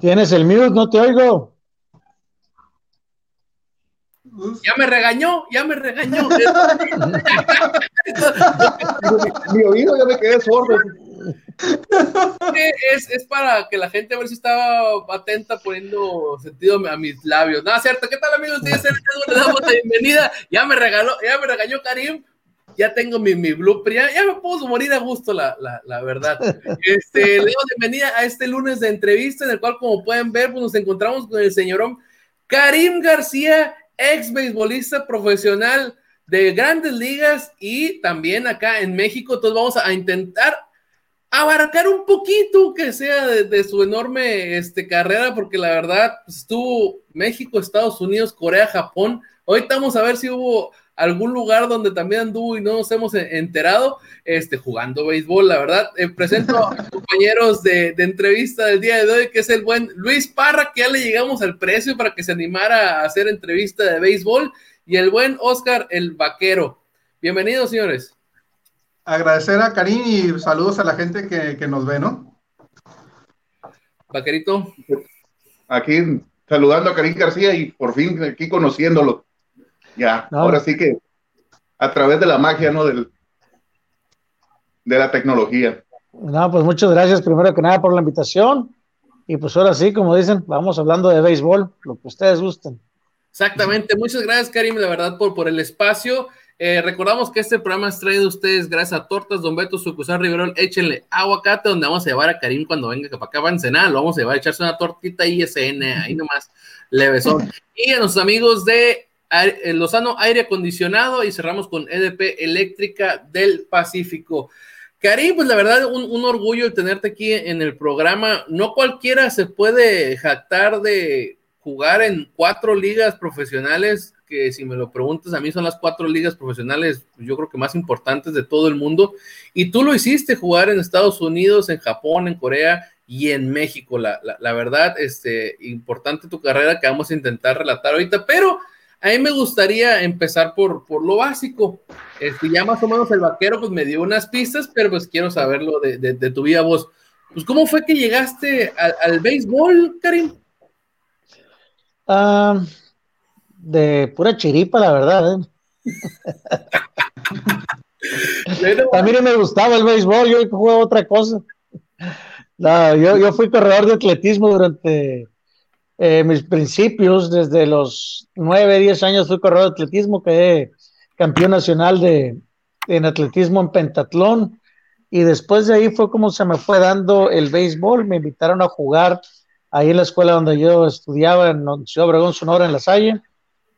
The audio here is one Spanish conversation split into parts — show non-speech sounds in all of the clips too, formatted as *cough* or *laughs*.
Tienes el mute, no te oigo. Ya me regañó, ya me regañó. *laughs* *laughs* Mi oído ya me quedé sordo. Es, es, para que la gente a ver si estaba atenta poniendo sentido a mis labios. No, cierto. ¿Qué tal, amigos? Le damos la bienvenida. Ya me regaló, ya me regañó Karim. Ya tengo mi, mi blueprint, ya, me puedo morir a gusto, la, la, la verdad. Este, le bienvenida a este lunes de entrevista, en el cual, como pueden ver, pues nos encontramos con el señorón Karim García, ex beisbolista profesional de grandes ligas y también acá en México. Entonces vamos a intentar abarcar un poquito que sea de, su enorme este, carrera, porque la verdad pues, estuvo México, Estados Unidos, Corea, Japón. Hoy vamos a ver si hubo algún lugar donde también anduvo y no nos hemos enterado, este, jugando béisbol, la verdad. Eh, presento a mis *laughs* compañeros de, de, entrevista del día de hoy, que es el buen Luis Parra, que ya le llegamos al precio para que se animara a hacer entrevista de béisbol, y el buen Oscar, el vaquero. Bienvenidos, señores. Agradecer a Karim y saludos a la gente que, que nos ve, ¿no? Vaquerito. Aquí saludando a Karim García y por fin aquí conociéndolo. Ya, ahora sí que a través de la magia, ¿no? Del, de la tecnología. No, pues muchas gracias primero que nada por la invitación. Y pues ahora sí, como dicen, vamos hablando de béisbol, lo que ustedes gusten. Exactamente, muchas gracias Karim, la verdad, por, por el espacio. Eh, recordamos que este programa es traído a ustedes gracias a Tortas Don Beto Sucursal Riverol. Échenle aguacate, donde vamos a llevar a Karim cuando venga para acá va a cenar. Lo vamos a llevar a echarse una tortita ISN, ahí nomás, levesón. *laughs* Y a nuestros amigos de Lozano Aire Acondicionado y cerramos con EDP Eléctrica del Pacífico. Karim, pues la verdad, un, un, orgullo el tenerte aquí en el programa. No cualquiera se puede jactar de jugar en cuatro ligas profesionales, que si me lo preguntas, a mí son las cuatro ligas profesionales, yo creo que más importantes de todo el mundo. Y tú lo hiciste jugar en Estados Unidos, en Japón, en Corea y en México. La, la, la verdad, este, importante tu carrera que vamos a intentar relatar ahorita, pero a mí me gustaría empezar por, por lo básico. Este, ya más o menos el vaquero pues me dio unas pistas, pero pues quiero saberlo de, de, de tu vida vos. Pues ¿cómo fue que llegaste al, al béisbol, Karim? Uh, de pura chiripa, la verdad. ¿eh? *laughs* a mí no me gustaba el béisbol, yo jugaba otra cosa. No, yo, yo fui corredor de atletismo durante eh, mis principios, desde los 9, 10 años fui corredor de atletismo, quedé campeón nacional de, en atletismo en pentatlón y después de ahí fue como se me fue dando el béisbol, me invitaron a jugar ahí en la escuela donde yo estudiaba en Ciudad Obregón, Sonora, en La Salle,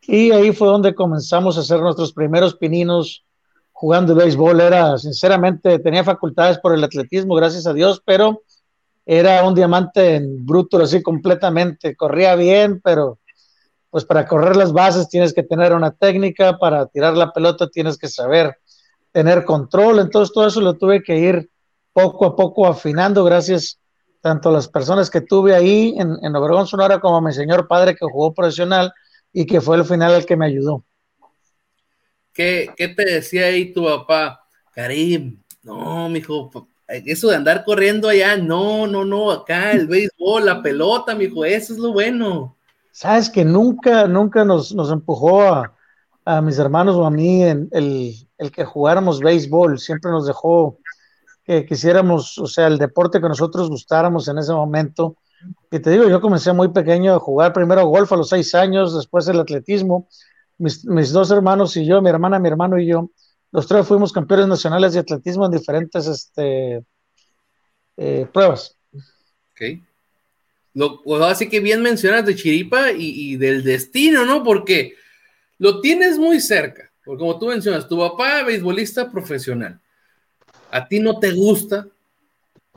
y ahí fue donde comenzamos a hacer nuestros primeros pininos jugando béisbol. Era, sinceramente, tenía facultades por el atletismo, gracias a Dios, pero era un diamante en bruto, así completamente. Corría bien, pero pues para correr las bases tienes que tener una técnica, para tirar la pelota tienes que saber tener control. Entonces todo eso lo tuve que ir poco a poco afinando gracias tanto a las personas que tuve ahí en, en Obregón, Sonora, como a mi señor padre que jugó profesional y que fue el final el que me ayudó. ¿Qué, qué te decía ahí tu papá? Karim, no, mijo, eso de andar corriendo allá, no, no, no, acá el béisbol, la pelota, mijo, eso es lo bueno. Sabes que nunca, nunca nos, nos empujó a, a, mis hermanos o a mí en el, el, que jugáramos béisbol, siempre nos dejó que quisiéramos, o sea, el deporte que nosotros gustáramos en ese momento. Y te digo, yo comencé muy pequeño a jugar primero golf a los seis años, después el atletismo. Mis, mis dos hermanos y yo, mi hermana, mi hermano y yo, los tres fuimos campeones nacionales de atletismo en diferentes este, eh, pruebas. Ok. Lo, pues así que bien mencionas de Chiripa y, del destino, ¿no? Porque lo tienes muy cerca. Porque como tú mencionas, tu papá beisbolista profesional, a ti no te gusta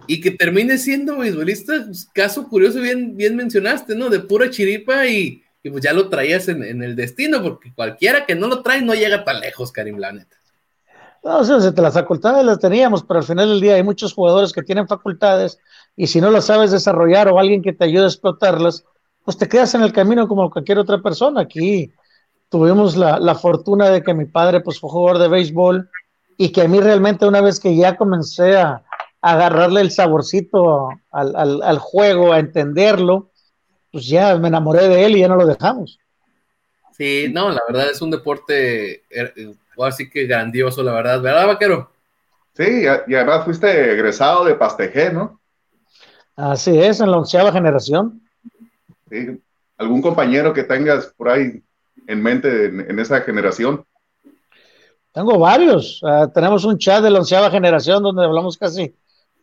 y que termine siendo beisbolista, pues, caso curioso, bien, bien mencionaste, ¿no? De pura chiripa y, pues ya lo traías en, en, el destino, porque cualquiera que no lo trae no llega tan lejos, Karim, la neta. No, las facultades las teníamos, pero al final del día hay muchos jugadores que tienen facultades y si no las sabes desarrollar o alguien que te ayude a explotarlas, pues te quedas en el camino como cualquier otra persona. Aquí tuvimos la, la fortuna de que mi padre pues fue jugador de béisbol y que a mí realmente una vez que ya comencé a, a agarrarle el saborcito al, al, al, juego, a entenderlo, pues ya me enamoré de él y ya no lo dejamos. Sí, no, la verdad es un deporte eh, así que grandioso, la verdad, ¿verdad, vaquero? Sí, y además fuiste egresado de Pastejé, ¿no? Así es, en la onceava generación. Sí, ¿Algún compañero que tengas por ahí en mente en, esa generación? Tengo varios. Ah, tenemos un chat de la onceava generación donde hablamos casi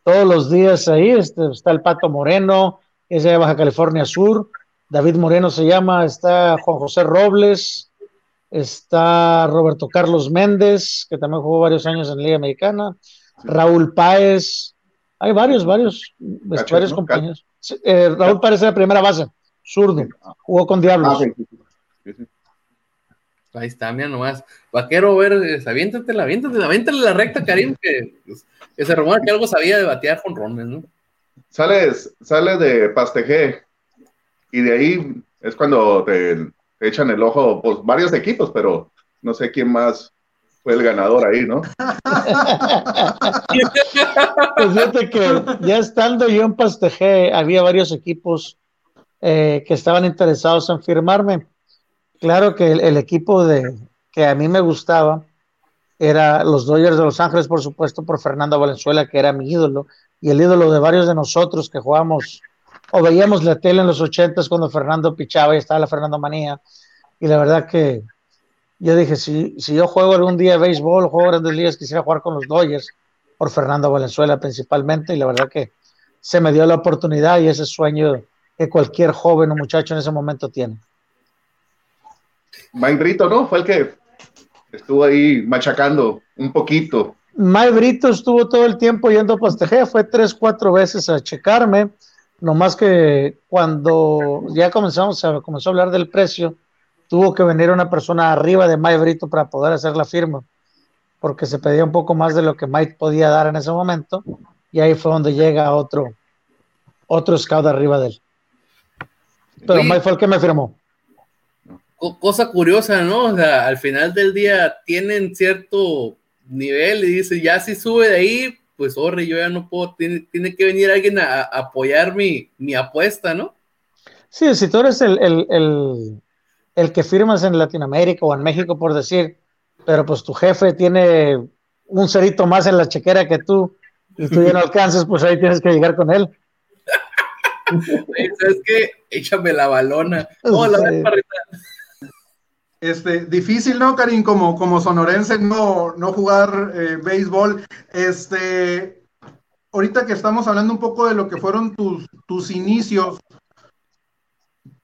todos los días ahí. Este, está el Pato Moreno, que es de Baja California Sur. David Moreno se llama. Está Juan José Robles. Está Roberto Carlos Méndez, que también jugó varios años en Liga Americana. Raúl Páez. Hay varios, varios, varios compañeros. Eh, Raúl Páez es la primera base, zurdo. Jugó con Diablos. Ah, Ahí está, mira nomás. Vaquero, ver, aviéntatela, aviéntatela, aviéntale la recta, Karim, que, pues, que se rumora que algo sabía de batear con Rones, ¿no? Sales, sales de Pastejé y de ahí es cuando te echan el ojo, pues varios equipos, pero no sé quién más fue el ganador ahí, ¿no? pues fíjate que ya estando yo en Pastejé, había varios equipos eh, que estaban interesados en firmarme. Claro que el, equipo de que a mí me gustaba era los Dodgers de Los Ángeles, por supuesto, por Fernando Valenzuela, que era mi ídolo, y el ídolo de varios de nosotros que jugamos o veíamos la tele en los ochentas cuando Fernando pichaba y estaba la Fernando Manía. Y la verdad que yo dije, si, si yo juego algún día béisbol, juego grandes ligas, quisiera jugar con los Dodgers, por Fernando Valenzuela principalmente, y la verdad que se me dio la oportunidad y ese sueño que cualquier joven o muchacho en ese momento tiene. Mike Brito, ¿no? Fue el que estuvo ahí machacando un poquito. Mike Brito estuvo todo el tiempo yendo a Pastejea, fue tres, cuatro veces a checarme más que cuando ya comenzamos a, comenzó a hablar del precio, tuvo que venir una persona arriba de Mike Brito para poder hacer la firma, porque se pedía un poco más de lo que Mike podía dar en ese momento, y ahí fue donde llega otro, otro scout arriba de él. Pero Mike fue el que me firmó. Cosa curiosa, ¿no? O sea, al final del día tienen cierto nivel y dice, ya si sube de ahí, pues, sorry, yo ya no puedo, tiene, tiene que venir alguien a, apoyar mi, mi, apuesta, ¿no? Sí, si tú eres el, el, el, el, que firmas en Latinoamérica o en México, por decir, pero pues tu jefe tiene un cerito más en la chequera que tú y tú ya no *laughs* alcanzas, pues ahí tienes que llegar con él. ¿Sabes qué? Échame la balona. Hola, este, difícil, ¿no, Karim? Como, como sonorense, no, no jugar eh, béisbol. Este, ahorita que estamos hablando un poco de lo que fueron tus, tus inicios,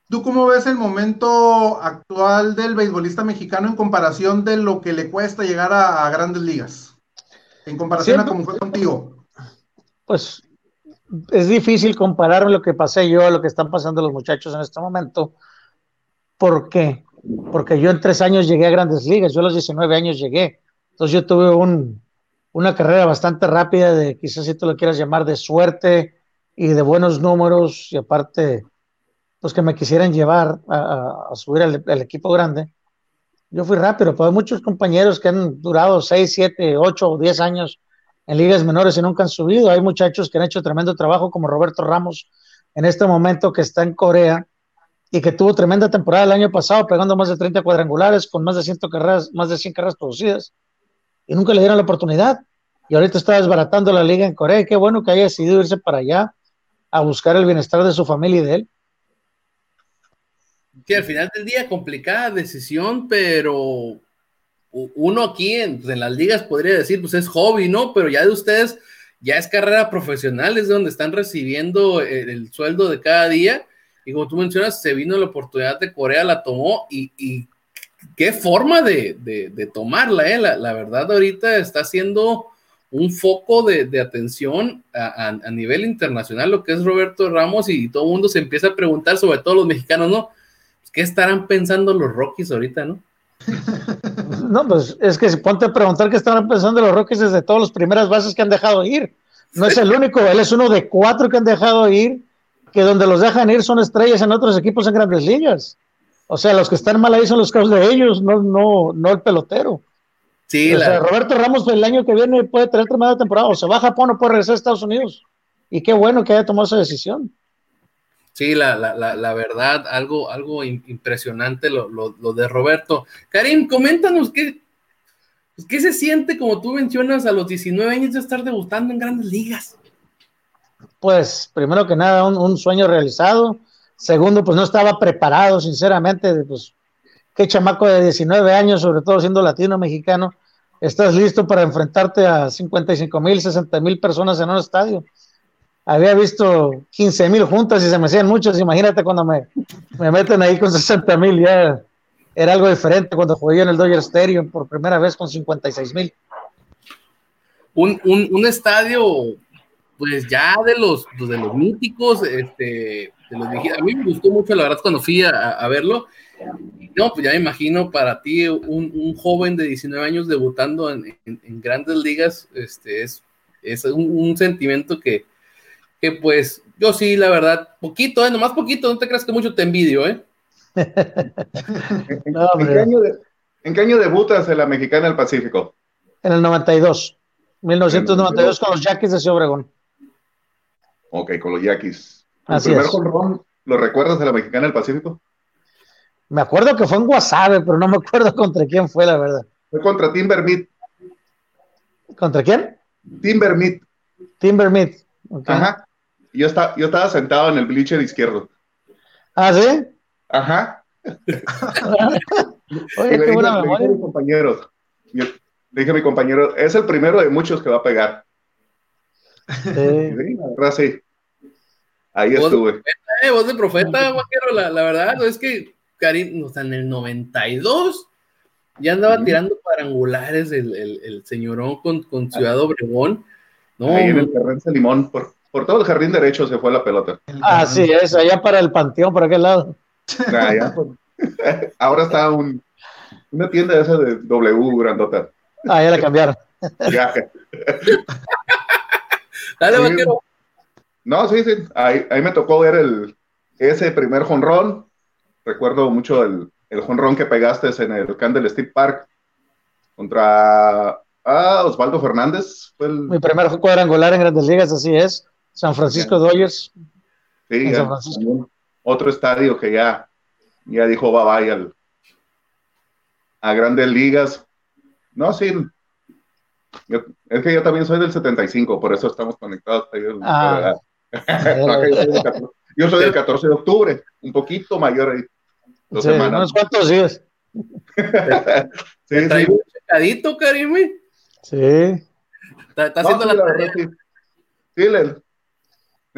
¿tú cómo ves el momento actual del beisbolista mexicano en comparación de lo que le cuesta llegar a, grandes ligas? En comparación a cómo fue contigo. Pues es difícil comparar lo que pasé yo a lo que están pasando los muchachos en este momento. ¿Por qué? porque yo en tres años llegué a grandes ligas, yo a los 19 años llegué. Entonces yo tuve un, una carrera bastante rápida de, quizás si tú lo quieras llamar, de suerte y de buenos números y aparte, pues que me quisieran llevar a, subir al, equipo grande. Yo fui rápido, pero hay muchos compañeros que han durado 6, 7, 8 o 10 años en ligas menores y nunca han subido. Hay muchachos que han hecho tremendo trabajo, como Roberto Ramos, en este momento que está en Corea, y que tuvo tremenda temporada el año pasado, pegando más de 30 cuadrangulares, con más de 100 carreras, más de 100 carreras producidas, y nunca le dieron la oportunidad. Y ahorita está desbaratando la liga en Corea, y qué bueno que haya decidido irse para allá a buscar el bienestar de su familia y de él. Que al final del día, complicada decisión, pero uno aquí pues, en, las ligas podría decir, pues es hobby, ¿no? Pero ya de ustedes, ya es carrera profesional, es donde están recibiendo el sueldo de cada día y como tú mencionas, se vino la oportunidad de Corea, la tomó y, qué forma de, tomarla, ¿eh? La, verdad ahorita está siendo un foco de, atención a, nivel internacional, lo que es Roberto Ramos y todo el mundo se empieza a preguntar, sobre todo los mexicanos, ¿no? ¿Qué estarán pensando los Rockies ahorita, no? *laughs* No, pues es que si ponte a preguntar qué estarán pensando los Rockies desde todas las primeras bases que han dejado ir. No es el único, él es uno de cuatro que han dejado ir que donde los dejan ir son estrellas en otros equipos en grandes ligas. O sea, los que están mal ahí son los casos de ellos, no, no, no el pelotero. Sí, o sea, Roberto Ramos el año que viene puede tener tremenda temporada, o se va a Japón o puede regresar a Estados Unidos. Y qué bueno que haya tomado esa decisión. Sí, la, la, la, verdad, algo, algo impresionante lo, lo, de Roberto. Karim, coméntanos qué, pues, qué se siente, como tú mencionas, a los 19 años de estar debutando en grandes ligas. Pues, primero que nada, un, un sueño realizado. Segundo, pues no estaba preparado, sinceramente, pues qué chamaco de 19 años, sobre todo siendo latino mexicano, estás listo para enfrentarte a 55 mil, 60 mil personas en un estadio había visto 15 mil juntas y se me hacían muchos. Imagínate cuando me, me meten ahí con 60 mil, ya era algo diferente cuando jugué en el Dodger Stadium por primera vez con 56 mil. Un, un, un, estadio, pues ya de los, pues, de los míticos, este, a mí me gustó mucho, la verdad, cuando fui a, verlo. No, pues ya me imagino para ti, un, un joven de 19 años debutando en, en, grandes ligas, este, es, es un sentimiento que, que pues yo sí, la verdad, poquito, ¿eh? nomás poquito, no te creas que mucho te envidio, ¿eh? *laughs* ¿En, qué año, debutas en la Mexicana del Pacífico? En el 92, 1992 con los Yaquis de Ciudad Ok, con los Yaquis. ¿El primer jonrón lo recuerdas de la Mexicana del Pacífico? Me acuerdo que fue en Guasave, pero no me acuerdo contra quién fue, la verdad. Fue contra Timber Meat. ¿Contra quién? Timber Meat. Timber Meat. Ajá. Yo, estaba, yo estaba sentado en el bleacher izquierdo. ¿Ah, sí? Ajá. *laughs* Oye, qué buena memoria. Le dije a mi compañero, le dije a mi compañero, es el primero de muchos que va a pegar. Sí. Sí, sí. Ahí estuve. eh, voz de profeta, vaquero, la, la, verdad, es que Karim, o sea, en el 92 ya andaba tirando parangulares el, el, el señorón con, con Ciudad Obregón. No, Ahí en el Terrence Limón, por, por todo el jardín derecho se fue la pelota. Ah, sí, es, allá para el panteón, por aquel lado. Ah, pues, *laughs* ahora está un, una tienda esa de W grandota. Ah, ya la cambiaron. ya. *laughs* Dale, vaquero. No, sí, sí. Ahí, ahí, me tocó ver el, ese primer jonrón. Recuerdo mucho el, el jonrón que pegaste en el Candle Steve Park contra ah, Osvaldo Fernández. Fue el... Mi primer cuadrangular en Grandes Ligas, así es. San Francisco Dodgers. Sí, otro estadio que ya, ya dijo bye bye al, a grandes ligas. No, sí. es que yo también soy del 75, por eso estamos conectados. Ah. *laughs* yo soy del 14 de octubre, un poquito mayor ahí. Dos sí, semanas. Unos cuantos días. *laughs* sí, sí. un checadito, Karim. Sí. Está, haciendo la tarea. Sí, sí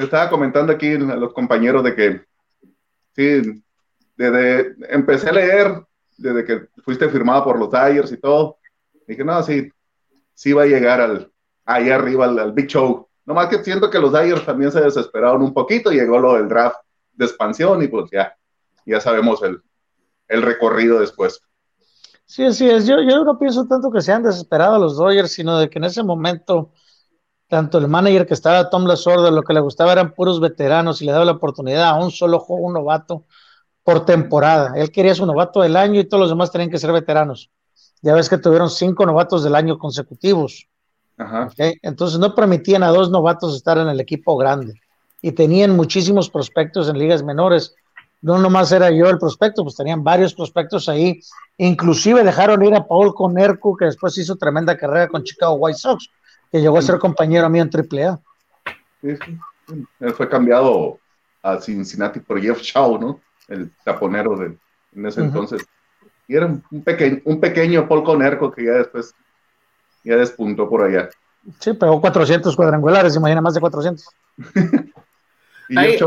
estaba comentando aquí a los compañeros de que, sí, desde, empecé a leer desde que fuiste firmado por los Dyers y todo. Dije, no, sí, sí va a llegar al, ahí arriba al, Big Show. Nomás que siento que los Dyers también se desesperaron un poquito, llegó lo del draft de expansión y pues ya, ya sabemos el, el recorrido después. Sí, sí es. Yo, yo no pienso tanto que sean desesperados los Dodgers, sino de que en ese momento tanto el manager que estaba Tom Lasorda, lo que le gustaba eran puros veteranos y le daba la oportunidad a un solo juego, un novato por temporada. Él quería su novato del año y todos los demás tenían que ser veteranos. Ya ves que tuvieron cinco novatos del año consecutivos. Entonces no permitían a dos novatos estar en el equipo grande y tenían muchísimos prospectos en ligas menores. No nomás era yo el prospecto, pues tenían varios prospectos ahí. Inclusive dejaron ir a Paul Conerco, que después hizo tremenda carrera con Chicago White Sox que llegó a ser compañero mío en AAA. Sí, sí. Él fue cambiado a Cincinnati por Jeff Shaw, ¿no? El taponero de, en ese entonces. Y era un, pequeño, un pequeño Paul Conerco que ya después ya despuntó por allá. Sí, pegó 400 cuadrangulares, imagina más de 400. *laughs* ahí,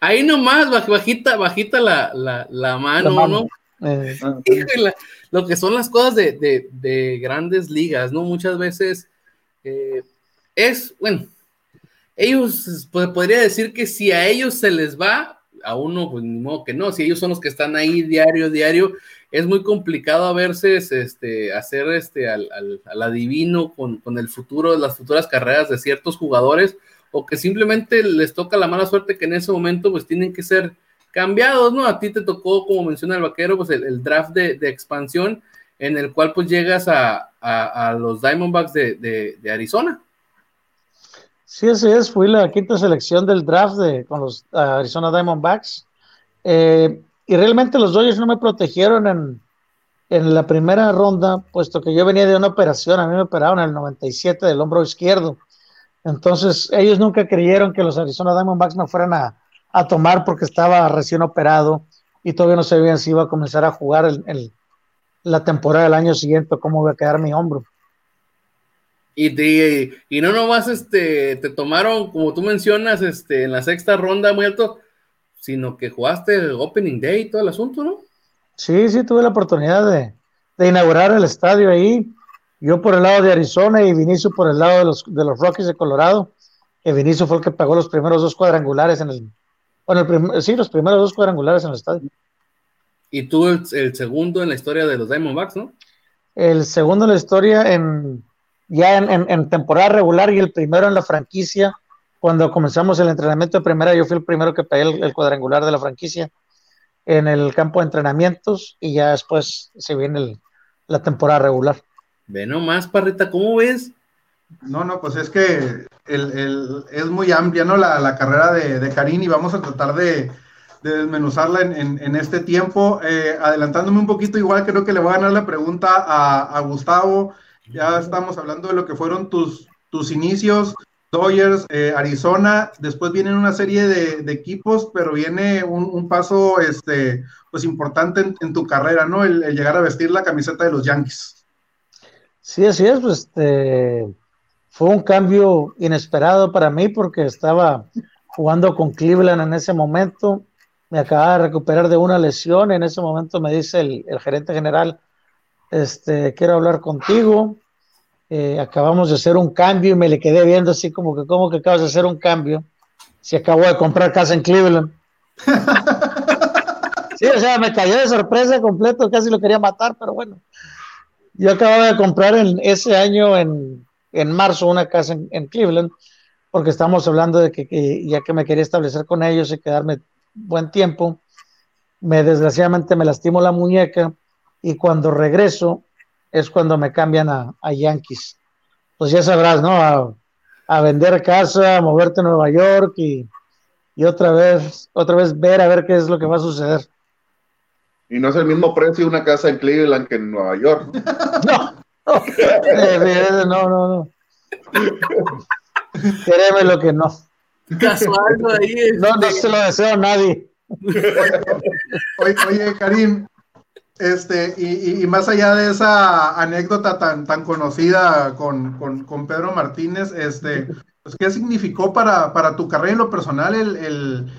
ahí, nomás, bajita, bajita la, la, la, mano, ¿no? Eh. *laughs* lo que son las cosas de, de, de, grandes ligas, ¿no? Muchas veces es, bueno, ellos, pues, podría decir que si a ellos se les va, a uno, pues ni modo que no, si ellos son los que están ahí diario, diario, es muy complicado a veces este, hacer este, al, al, adivino con, con, el futuro, las futuras carreras de ciertos jugadores, o que simplemente les toca la mala suerte que en ese momento pues tienen que ser cambiados, ¿no? A ti te tocó, como menciona el vaquero, pues el, draft de expansión, en el cual pues llegas a, a, los Diamondbacks de, de, Arizona. Sí, así es, fui la quinta selección del draft de, con los Arizona Diamondbacks. Eh, y realmente los Dodgers no me protegieron en, en la primera ronda, puesto que yo venía de una operación, a mí me operaron en el 97 del hombro izquierdo. Entonces, ellos nunca creyeron que los Arizona Diamondbacks me fueran a, a tomar porque estaba recién operado y todavía no sabían si iba a comenzar a jugar el, la temporada del año siguiente, cómo iba a quedar mi hombro. Y, y no nomás este, te tomaron, como tú mencionas, este, en la sexta ronda muy alto, sino que jugaste el Opening Day y todo el asunto, ¿no? Sí, sí, tuve la oportunidad de, de inaugurar el estadio ahí. Yo por el lado de Arizona y Vinicio por el lado de los, de los Rockies de Colorado. Que Vinicio fue el que pagó los primeros dos cuadrangulares en el. Bueno, sí, los primeros dos cuadrangulares en el estadio. Y tú el, el segundo en la historia de los Diamondbacks, ¿no? El segundo en la historia en ya en, temporada regular y el primero en la franquicia. Cuando comenzamos el entrenamiento de primera, yo fui el primero que pegué el, cuadrangular de la franquicia en el campo de entrenamientos y ya después se viene la temporada regular. Ve nomás, Parrita, ¿cómo ves? No, no, pues es que es muy amplia, ¿no? La, carrera de, de Karim y vamos a tratar de, desmenuzarla en, este tiempo. Eh, adelantándome un poquito, igual creo que le voy a ganar la pregunta a, Gustavo ya estamos hablando de lo que fueron tus, tus inicios, Dodgers, eh, Arizona, después vienen una serie de, equipos, pero viene un, paso este, pues importante en, tu carrera, ¿no? El, llegar a vestir la camiseta de los Yankees. Sí, así es, pues este, fue un cambio inesperado para mí porque estaba jugando con Cleveland en ese momento, me acababa de recuperar de una lesión, en ese momento me dice el, el gerente general, este, quiero hablar contigo. Eh, acabamos de hacer un cambio y me le quedé viendo así como que, ¿cómo que acabas de hacer un cambio? Si acabo de comprar casa en Cleveland. *laughs* sí, o sea, me cayó de sorpresa completo, casi lo quería matar, pero bueno. Yo acababa de comprar en ese año, en, en marzo, una casa en, Cleveland, porque estamos hablando de que, que, ya que me quería establecer con ellos y quedarme buen tiempo, me desgraciadamente me lastimó la muñeca y cuando regreso es cuando me cambian a, Yankees. Pues ya sabrás, ¿no? A, vender casa, a moverte a Nueva York y, otra vez, otra vez ver a ver qué es lo que va a suceder. Y no es el mismo precio una casa en Cleveland que en Nueva York. *laughs* No, no, *laughs* no, no, no. Créeme lo que no. Casual, ahí. No, no se lo deseo a nadie. Oye, oye, Karim, este, y, más allá de esa anécdota tan, tan conocida con, Pedro Martínez, este, pues, ¿qué significó para, para tu carrera en lo personal el,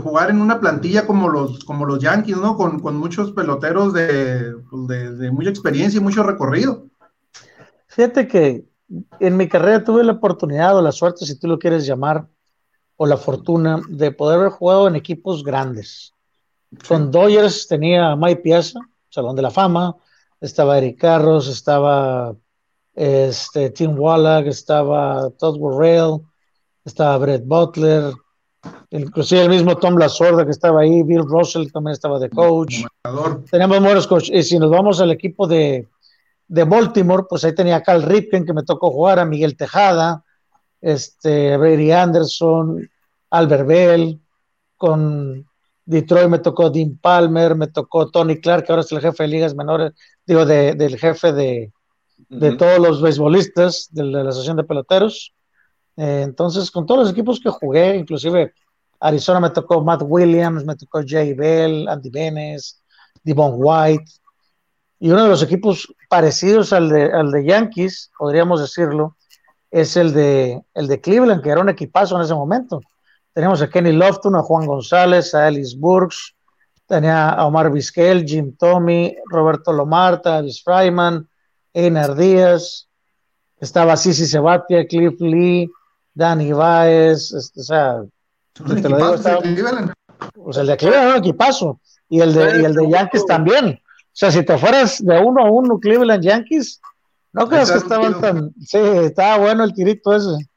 jugar en una plantilla como los, como los Yankees, ¿no? Con, muchos peloteros pues, de, de, mucha experiencia y mucho recorrido. Fíjate que en mi carrera tuve la oportunidad o la suerte, si tú lo quieres llamar, o la fortuna de poder haber jugado en equipos grandes. Con Dodgers tenía a Mike Piazza, Salón de la Fama, estaba Eric Carros, estaba este, Tim Wallach, estaba Todd Worrell, estaba Brett Butler, inclusive el mismo Tom Lasorda que estaba ahí, Bill Russell también estaba de coach. Teníamos buenos coaches. Y si nos vamos al equipo de, de Baltimore, pues ahí tenía a Cal Ripken que me tocó jugar, a Miguel Tejada, este, Brady Anderson, Albert Bell, con Detroit me tocó Dean Palmer, me tocó Tony Clark, que ahora es el jefe de ligas menores, digo, del jefe de, todos los beisbolistas de la, Asociación de Peloteros. Eh, entonces, con todos los equipos que jugué, inclusive Arizona me tocó Matt Williams, me tocó Jay Bell, Andy Benes, Devon White. Y uno de los equipos parecidos al de, al de Yankees, podríamos decirlo, es el de, el de Cleveland, que era un equipazo en ese momento. Teníamos a Kenny Lofton, a Juan González, a Ellis Burks, tenía a Omar Vizquel, Jim Tommy, Roberto Lomarta, Elvis Fryman, Einar Díaz, estaba Sisi Sebatia, Cliff Lee, Danny Baez, este, o sea, te lo digo, estaba, pues el de Cleveland era un equipazo, y el de, y el de Yankees también. O sea, si te fueras de uno a uno Cleveland Yankees, no creas que estaban tan, sí, estaba bueno el tirito ese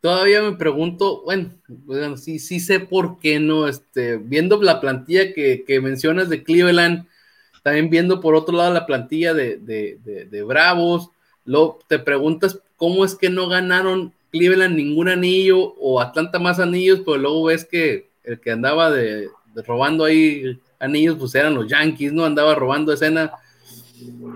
todavía me pregunto, bueno, sí, sí sé por qué no, este, viendo la plantilla que, mencionas de Cleveland, también viendo por otro lado la plantilla de, Bravos, lo, te preguntas cómo es que no ganaron Cleveland ningún anillo o Atlanta más anillos, pero luego ves que el que andaba de, robando ahí anillos, pues eran los Yankees, ¿no? Andaba robando escena.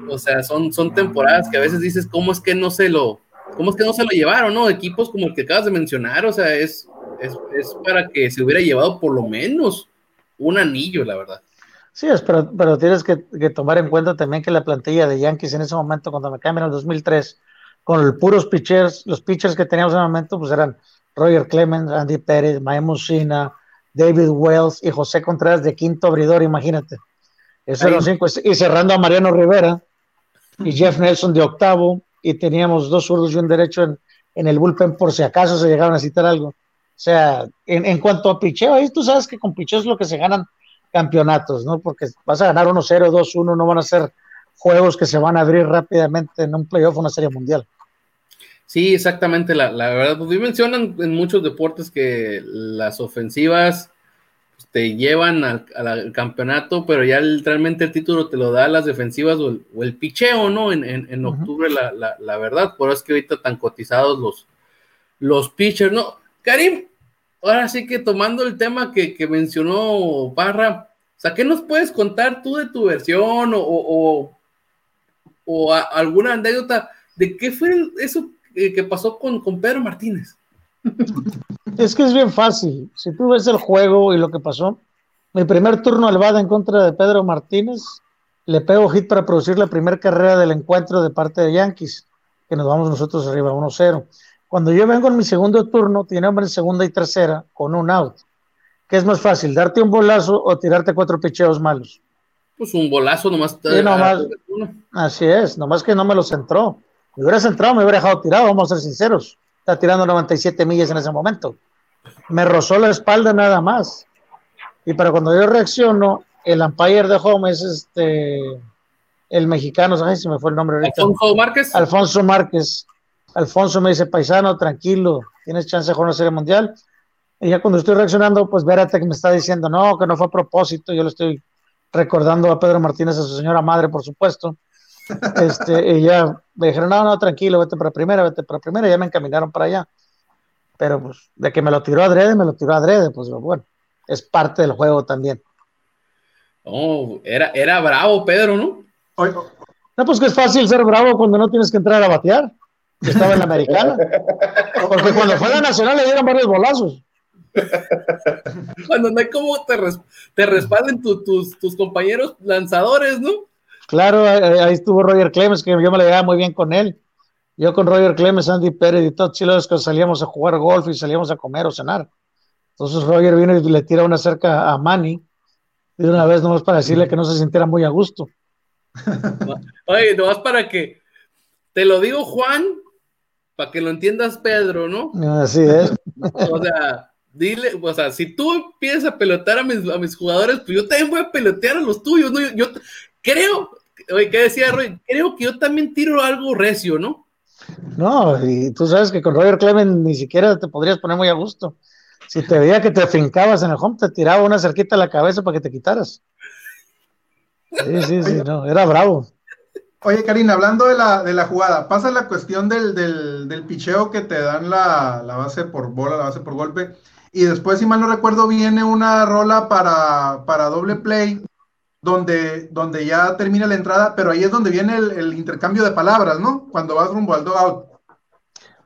O sea, son, son temporadas que a veces dices, ¿cómo es que no se lo, cómo es que no se lo llevaron, no? Equipos como el que acabas de mencionar, o sea, es, es, para que se hubiera llevado por lo menos un anillo, la verdad. Sí, pero, pero tienes que, tomar en cuenta también que la plantilla de Yankees en ese momento, cuando me cambiaron en el 2003, con los puros pitchers, los pitchers que teníamos en el momento, pues eran Roger Clemens, Andy Pérez, Maemo Sina, David Wells y José Contreras de quinto abridor, imagínate. Esos eran los cinco. Y cerrando a Mariano Rivera y Jeff Nelson de octavo, y teníamos dos zurdos y un derecho en, en el bullpen por si acaso se llegaban a citar algo. O sea, en, en cuanto a picheo, ahí tú sabes que con picheo es lo que se ganan campeonatos, ¿no? Porque vas a ganar 1-0, 2-1, no van a ser juegos que se van a abrir rápidamente en un playoff o una serie mundial. Sí, exactamente, la, la verdad, pues mencionan en muchos deportes que las ofensivas te llevan al, campeonato, pero ya realmente el título te lo da las defensivas o el, picheo, ¿no? En, en, octubre, la, la, la, verdad, por eso es que ahorita tan cotizados los, los pitchers, ¿no? Karim, ahora sí que tomando el tema que, mencionó Parra, o sea, ¿qué nos puedes contar tú de tu versión o, o, alguna anécdota de qué fue eso que pasó con, con Pedro Martínez? Es que es bien fácil. Si tú ves el juego y lo que pasó, mi primer turno al BAD en contra de Pedro Martínez, le pego hit para producir la primera carrera del encuentro de parte de Yankees, que nos vamos nosotros arriba 1-0. Cuando yo vengo en mi segundo turno, tiene hombre en segunda y tercera con un out. ¿Qué es más fácil, darte un bolazo o tirarte cuatro picheos malos? Pues un bolazo nomás. así es, nomás que no me lo centró. Me hubiera centrado, me hubiera dejado tirado, vamos a ser sinceros. Está tirando 97 millas en ese momento. Me rozó la espalda nada más. Y para cuando yo reacciono, el umpire de home es este el mexicano, ¿sabes si me fue el nombre Alfonso Márquez. Alfonso Márquez. Alfonso me dice, paisano, tranquilo, tienes chance de jugar una serie mundial. Y ya cuando estoy reaccionando, pues Vérate que me está diciendo, no, que no fue a propósito, yo le estoy recordando a Pedro Martínez, a su señora madre, por supuesto. Este, y ya me dijeron, no, no, tranquilo, vete para primera, vete para primera, y ya me encaminaron para allá. Pero pues, de que me lo tiró adrede, me lo tiró adrede, pues bueno, es parte del juego también. Oh, era, era bravo, Pedro, ¿no? No, pues que es fácil ser bravo cuando no tienes que entrar a batear estaba en la americana. Porque cuando fue a la nacional le dieron varios bolazos. Cuando no hay como te, te respalden tus, tus compañeros lanzadores, ¿no? Claro, ahí estuvo Roger Clemens, que yo me le llevaba muy bien con él. Yo con Roger Clemens, Andy Pérez y todos chilos que salíamos a jugar golf y salíamos a comer o cenar. Entonces Roger vino y le tira una cerca a Manny de una vez nomás para decirle que no se sintiera muy a gusto. *laughs* Oye, nomás para que te lo digo Juan, para que lo entiendas, Pedro, ¿no? Así es. *laughs* O sea, dile, o sea, si tú empiezas a pelotear a mis, a mis jugadores, pues yo también voy a pelotear a los tuyos, ¿no? Yo, creo, oye, ¿qué decía Roy? Creo que yo también tiro algo recio, ¿no? No, y tú sabes que con Roger Clement ni siquiera te podrías poner muy a gusto. Si te veía que te fincabas en el home, te tiraba una cerquita a la cabeza para que te quitaras. Sí, sí, sí, no, era bravo. Oye, Karina, hablando de la, de la jugada, pasa la cuestión del, del, picheo que te dan la, base por bola, la base por golpe, y después, si mal no recuerdo, viene una rola para, para doble play, donde, donde ya termina la entrada, pero ahí es donde viene el, intercambio de palabras, ¿no? Cuando vas rumbo al out.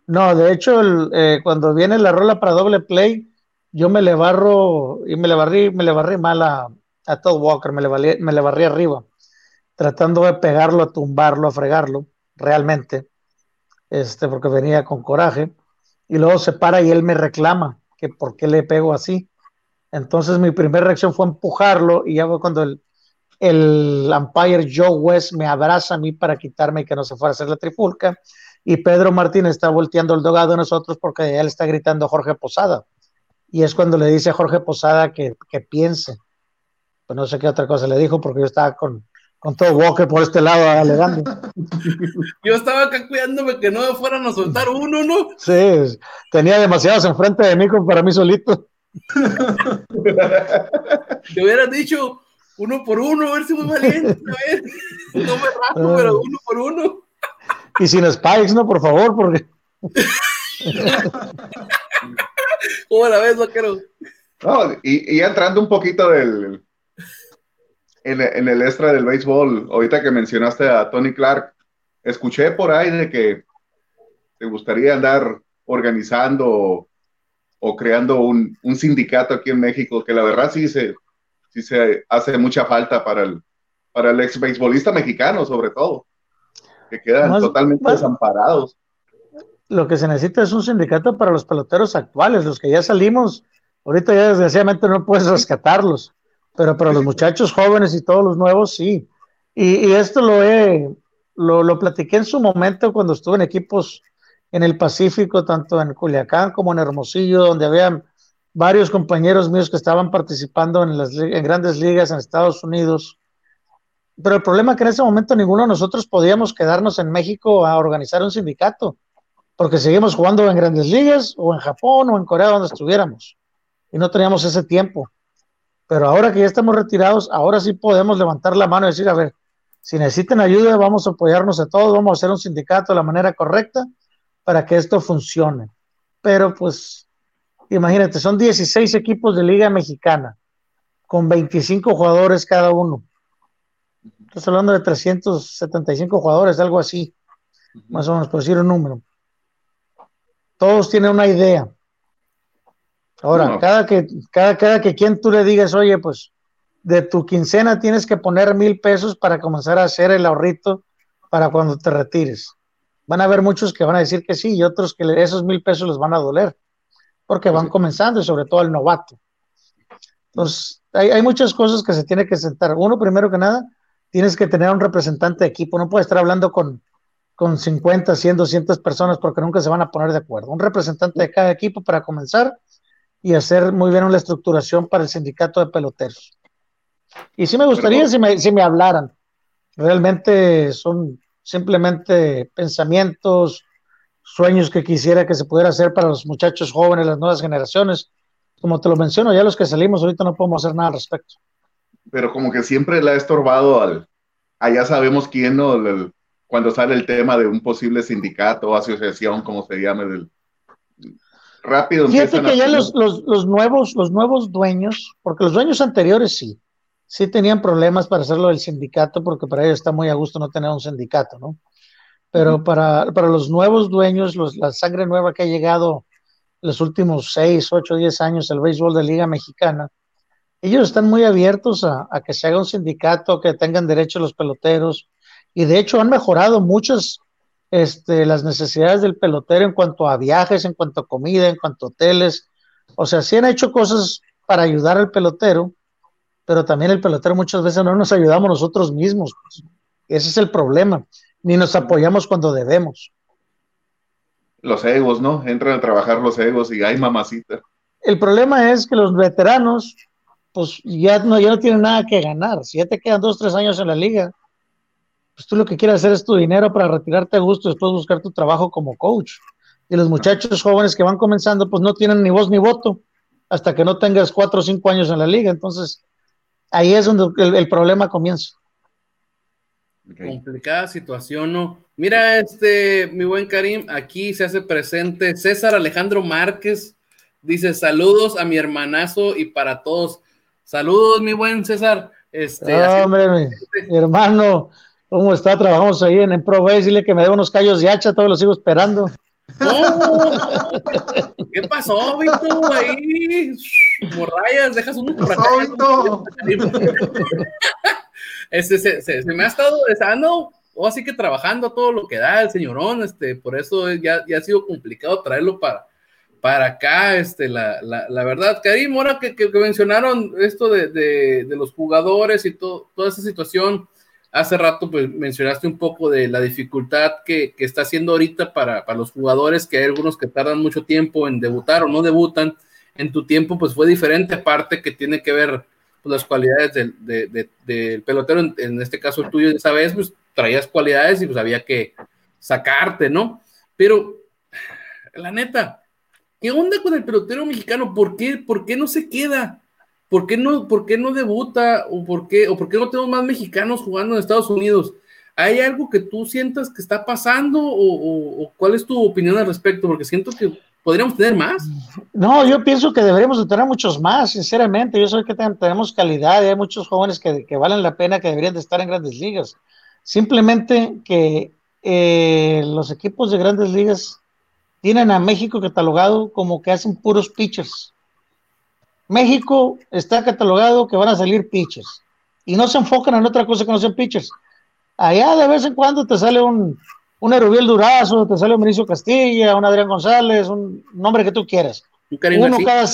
No, de hecho, eh, cuando viene la rola para doble play, yo me le barro, y me le barrí, me le barrí mal a, a Todd Walker, me le, me le barrí arriba tratando de pegarlo, a tumbarlo, a fregarlo, realmente, este, porque venía con coraje, y luego se para y él me reclama que por qué le pego así. Entonces mi primera reacción fue empujarlo y ya fue cuando el, el umpire Joe West me abraza a mí para quitarme y que no se fuera a hacer la trifulca. Y Pedro Martín está volteando el dogado de nosotros porque él está gritando a Jorge Posada. Y es cuando le dice a Jorge Posada que, que piense. Pues no sé qué otra cosa le dijo porque yo estaba con, con todo Walker por este lado alegando. *laughs* Yo estaba acá cuidándome que no me fueran a soltar uno, ¿no? Sí, tenía demasiados enfrente de mí para mí solito. *laughs* Te hubieras dicho uno por uno, a ver si muy valiente, a ver. *laughs* No me rajo, pero uno por uno. Y sin spikes, ¿no? Por favor, porque. *laughs* ¿Cómo la ves, vaquero? No, y, y entrando un poquito del, en, el extra del béisbol, ahorita que mencionaste a Tony Clark, escuché por ahí de que te gustaría andar organizando o, creando un, sindicato aquí en México, que la verdad sí se, sí se hace mucha falta para el, para el ex beisbolista mexicano, sobre todo, que quedan totalmente desamparados. Lo que se necesita es un sindicato para los peloteros actuales, los que ya salimos, ahorita ya desgraciadamente no puedes rescatarlos pero para los muchachos jóvenes y todos los nuevos, sí. Y, esto lo he, lo, lo, platiqué en su momento cuando estuve en equipos en el Pacífico, tanto en Culiacán como en Hermosillo, donde había varios compañeros míos que estaban participando en las grandes ligas en Estados Unidos. Pero el problema es que en ese momento ninguno de nosotros podíamos quedarnos en México a organizar un sindicato, porque seguimos jugando en grandes ligas o en Japón o en Corea, donde estuviéramos. Y no teníamos ese tiempo. Pero ahora que ya estamos retirados, ahora sí podemos levantar la mano y decir, a ver, si necesitan ayuda, vamos a apoyarnos a todos, vamos a hacer un sindicato de la manera correcta para que esto funcione. Pero pues, imagínate, son 16 equipos de Liga Mexicana, con 25 jugadores cada uno. Estás hablando de 375 jugadores, algo así, más o menos, por decir un número. Todos tienen una idea. Ahora, cada, que, cada, cada que quien tú le digas, oye, pues de tu quincena tienes que poner mil pesos para comenzar a hacer el ahorrito para cuando te retires. Van a haber muchos que van a decir que sí y otros que esos mil pesos les van a doler porque van comenzando y sobre todo el novato. Entonces, hay, hay muchas cosas que se tiene que sentar. Uno, primero que nada, tienes que tener un representante de equipo. No puedes estar hablando con, con 50, 100, 200 personas porque nunca se van a poner de acuerdo. Un representante de cada equipo para comenzar y hacer muy bien una estructuración para el sindicato de peloteros. Y sí me gustaría si me, si me hablaran. Realmente son simplemente pensamientos, sueños que quisiera que se pudiera hacer para los muchachos jóvenes, las nuevas generaciones. Como te lo menciono, ya los que salimos ahorita no podemos hacer nada al respecto. Pero como que siempre le ha estorbado al, allá sabemos quién, ¿no? cuando sale el tema de un posible sindicato o asociación, como se llame, del, rápido. Fíjate que ya los, los, nuevos, los nuevos dueños, porque los dueños anteriores sí, sí tenían problemas para hacerlo del sindicato, porque para ellos está muy a gusto no tener un sindicato, ¿no? Pero para, para los nuevos dueños, los, la sangre nueva que ha llegado los últimos seis, ocho, diez años al béisbol de Liga Mexicana, ellos están muy abiertos a, a que se haga un sindicato, que tengan derecho los peloteros, y de hecho han mejorado muchas este, las necesidades del pelotero en cuanto a viajes, en cuanto a comida, en cuanto a hoteles. O sea, sí han hecho cosas para ayudar al pelotero, pero también el pelotero muchas veces no nos ayudamos nosotros mismos. Ese es el problema. Ni nos apoyamos cuando debemos. Los egos, ¿no? Entran a trabajar los egos y hay mamacita. El problema es que los veteranos, pues ya no, ya no tienen nada que ganar. Si ya te quedan dos, tres años en la liga, pues tú lo que quieres hacer es tu dinero para retirarte a gusto, después buscar tu trabajo como coach. Y los muchachos jóvenes que van comenzando, pues no tienen ni voz ni voto hasta que no tengas cuatro o cinco años en la liga. Entonces, ahí es donde el, problema comienza. Complicada situación, ¿no? Mira, este, mi buen Karim, aquí se hace presente César Alejandro Márquez. Dice saludos a mi hermanazo y para todos. Saludos, mi buen César. Este, hombre, mi hermano, ¿Cómo está? Trabajamos ahí en, en Base, dile que me dé unos callos de hacha, todos los sigo esperando. *laughs* ¿Qué pasó, Víctor? Ahí, morrayas, dejas un por acá. *laughs* Este, se, me ha estado, estando, o así que trabajando todo lo que da el señorón, este, por eso ya, ya ha sido complicado traerlo para, para acá, este, la, la, la verdad. Karim, ahora que, que, mencionaron esto de, de, los jugadores y toda esa situación, Hace rato pues, mencionaste un poco de la dificultad que, está haciendo ahorita para, los jugadores, que hay algunos que tardan mucho tiempo en debutar o no debutan. En tu tiempo pues fue diferente, aparte que tiene que ver pues, las cualidades del, pelotero, en, este caso el tuyo, esa vez pues traías cualidades y pues había que sacarte, ¿no? Pero, la neta, ¿qué onda con el pelotero mexicano? ¿Por qué, por qué no se queda? ¿Por qué no, por qué no debuta o por qué, o por qué no tenemos más mexicanos jugando en Estados Unidos? ¿hay algo que tú sientas que está pasando o, cuál es tu opinión al respecto? Porque siento que podríamos tener más. No, yo pienso que deberíamos de tener muchos más, sinceramente. Yo sé que tenemos calidad y hay muchos jóvenes que, que, valen la pena, que deberían de estar en grandes ligas. Simplemente que eh, los equipos de grandes ligas tienen a México catalogado como que hacen puros pitchers. México está catalogado que van a salir pitchers y no se enfocan en otra cosa que no sean pitchers. Allá de vez en cuando te sale un, un Erubiel Durazo, te sale un Mauricio Castilla, un Adrián González, un nombre que tú quieras. Uno cada,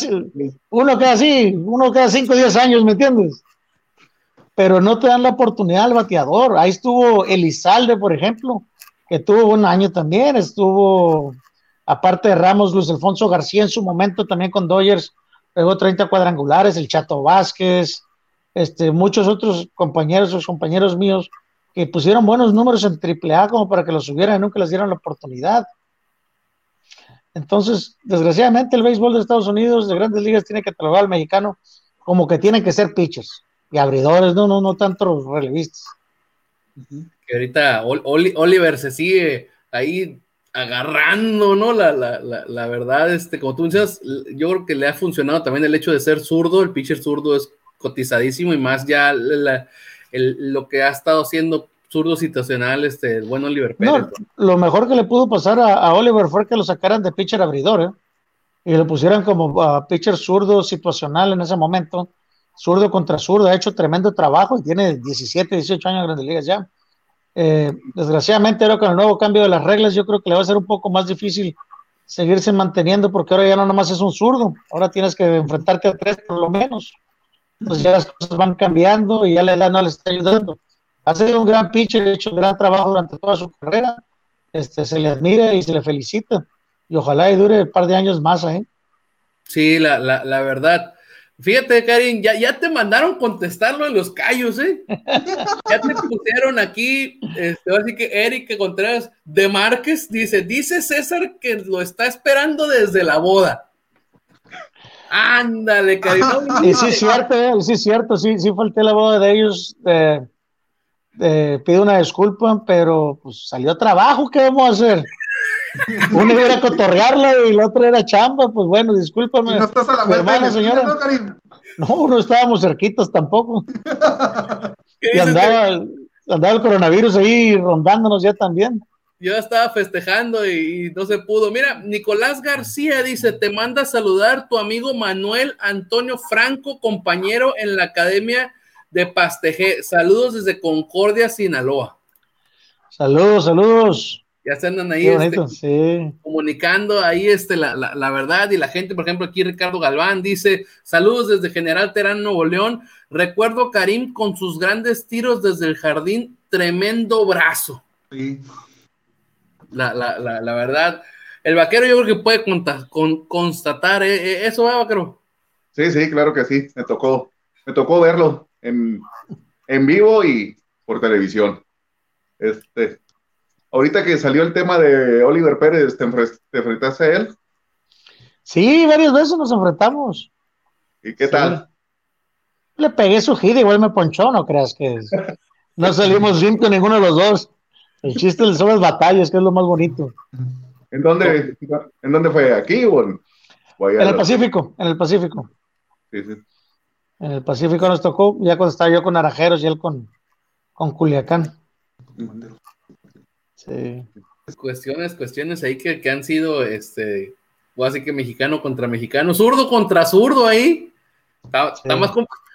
uno cada, sí, uno cada o diez años, ¿me entiendes? Pero no te dan la oportunidad al bateador. Ahí estuvo Elizalde, por ejemplo, que tuvo un año también. Estuvo, aparte de Ramos, Luis Alfonso García en su momento también con Dodgers, pegó 30 cuadrangulares, el Chato Vázquez, este, muchos otros compañeros, o compañeros míos, que pusieron buenos números en AAA como para que los subieran y nunca les dieran la oportunidad. Entonces, desgraciadamente, el béisbol de Estados Unidos, de grandes ligas, tiene que trabajar al mexicano como que tienen que ser pitchers y abridores, no, no, no tanto relevistas. Que ahorita Oliver se sigue ahí agarrando, ¿no? La, la, la, verdad, este, como tú dices, yo creo que le ha funcionado también el hecho de ser zurdo, el pitcher zurdo es cotizadísimo y más ya lo que ha estado haciendo zurdo situacional, este, el buen Oliver Pérez. lo mejor que le pudo pasar a, Oliver fue que lo sacaran de pitcher abridor, ¿eh? Y lo pusieran como uh, pitcher zurdo situacional en ese momento, zurdo contra zurdo, ha hecho tremendo trabajo y tiene 17, 18 años en grandes ligas ya. Eh, desgraciadamente, ahora con el nuevo cambio de las reglas, yo creo que le va a ser un poco más difícil seguirse manteniendo porque ahora ya no nomás es un zurdo, ahora tienes que enfrentarte a tres por lo menos. Entonces ya las cosas van cambiando y ya la edad no le está ayudando. Ha sido un gran pitcher, ha hecho un gran trabajo durante toda su carrera. Este, se le admira y se le felicita. Y ojalá y dure un par de años más ahí. Sí, la, la, la verdad. Fíjate, Karin, ya, ya te mandaron contestarlo en los callos, ¿eh? *laughs* ya te pusieron aquí, este, así que Eric Contreras de Márquez dice, dice César que lo está esperando desde la boda. Ándale, Karin. y sí, es cierto, ¿eh? sí, es cierto, sí, sí falté la boda de ellos. Eh, eh, pido una disculpa, pero pues salió trabajo, ¿qué vamos a hacer? Uno era cotorrearla y el otro era chamba, pues bueno, discúlpame. no estás a la vuelta señora? ¿no, no, estábamos cerquitos tampoco. *laughs* y andaba, andaba el coronavirus ahí rondándonos ya también. Yo estaba festejando y, no se pudo. Mira, Nicolás García dice, te manda a saludar tu amigo Manuel Antonio Franco, compañero en la Academia de Pasteje. Saludos desde Concordia, Sinaloa. Saludos, saludos ya se andan ahí este, comunicando ahí este, la, la, verdad y la gente, por ejemplo, aquí Ricardo Galván dice, saludos desde General Terán, Nuevo León, recuerdo Karim con sus grandes tiros desde el jardín, tremendo brazo. Sí. La, la verdad, el vaquero yo creo que puede con, constatar ¿eh? ¿eh? eso, ¿va, vaquero? Sí, sí, claro que sí, me tocó, me tocó verlo en, en vivo y por televisión. Este, ahorita que salió el tema de Oliver Pérez, ¿te, enfrentaste a él? Sí, varias veces nos enfrentamos. ¿Y qué tal? Le pegué su gira, igual me ponchó, no creas que no salimos *laughs* limpios ninguno de los dos. El chiste son las batallas, que es lo más bonito. ¿En dónde, ¿en dónde fue? ¿Aquí o en, en el Pacífico? En el Pacífico. Sí, sí. En el Pacífico nos tocó, ya cuando estaba yo con Arajeros y él con, con Culiacán. Cuestiones, cuestiones ahí que, que han sido, este, o así que mexicano contra mexicano, zurdo contra zurdo ahí. Está, sí. más,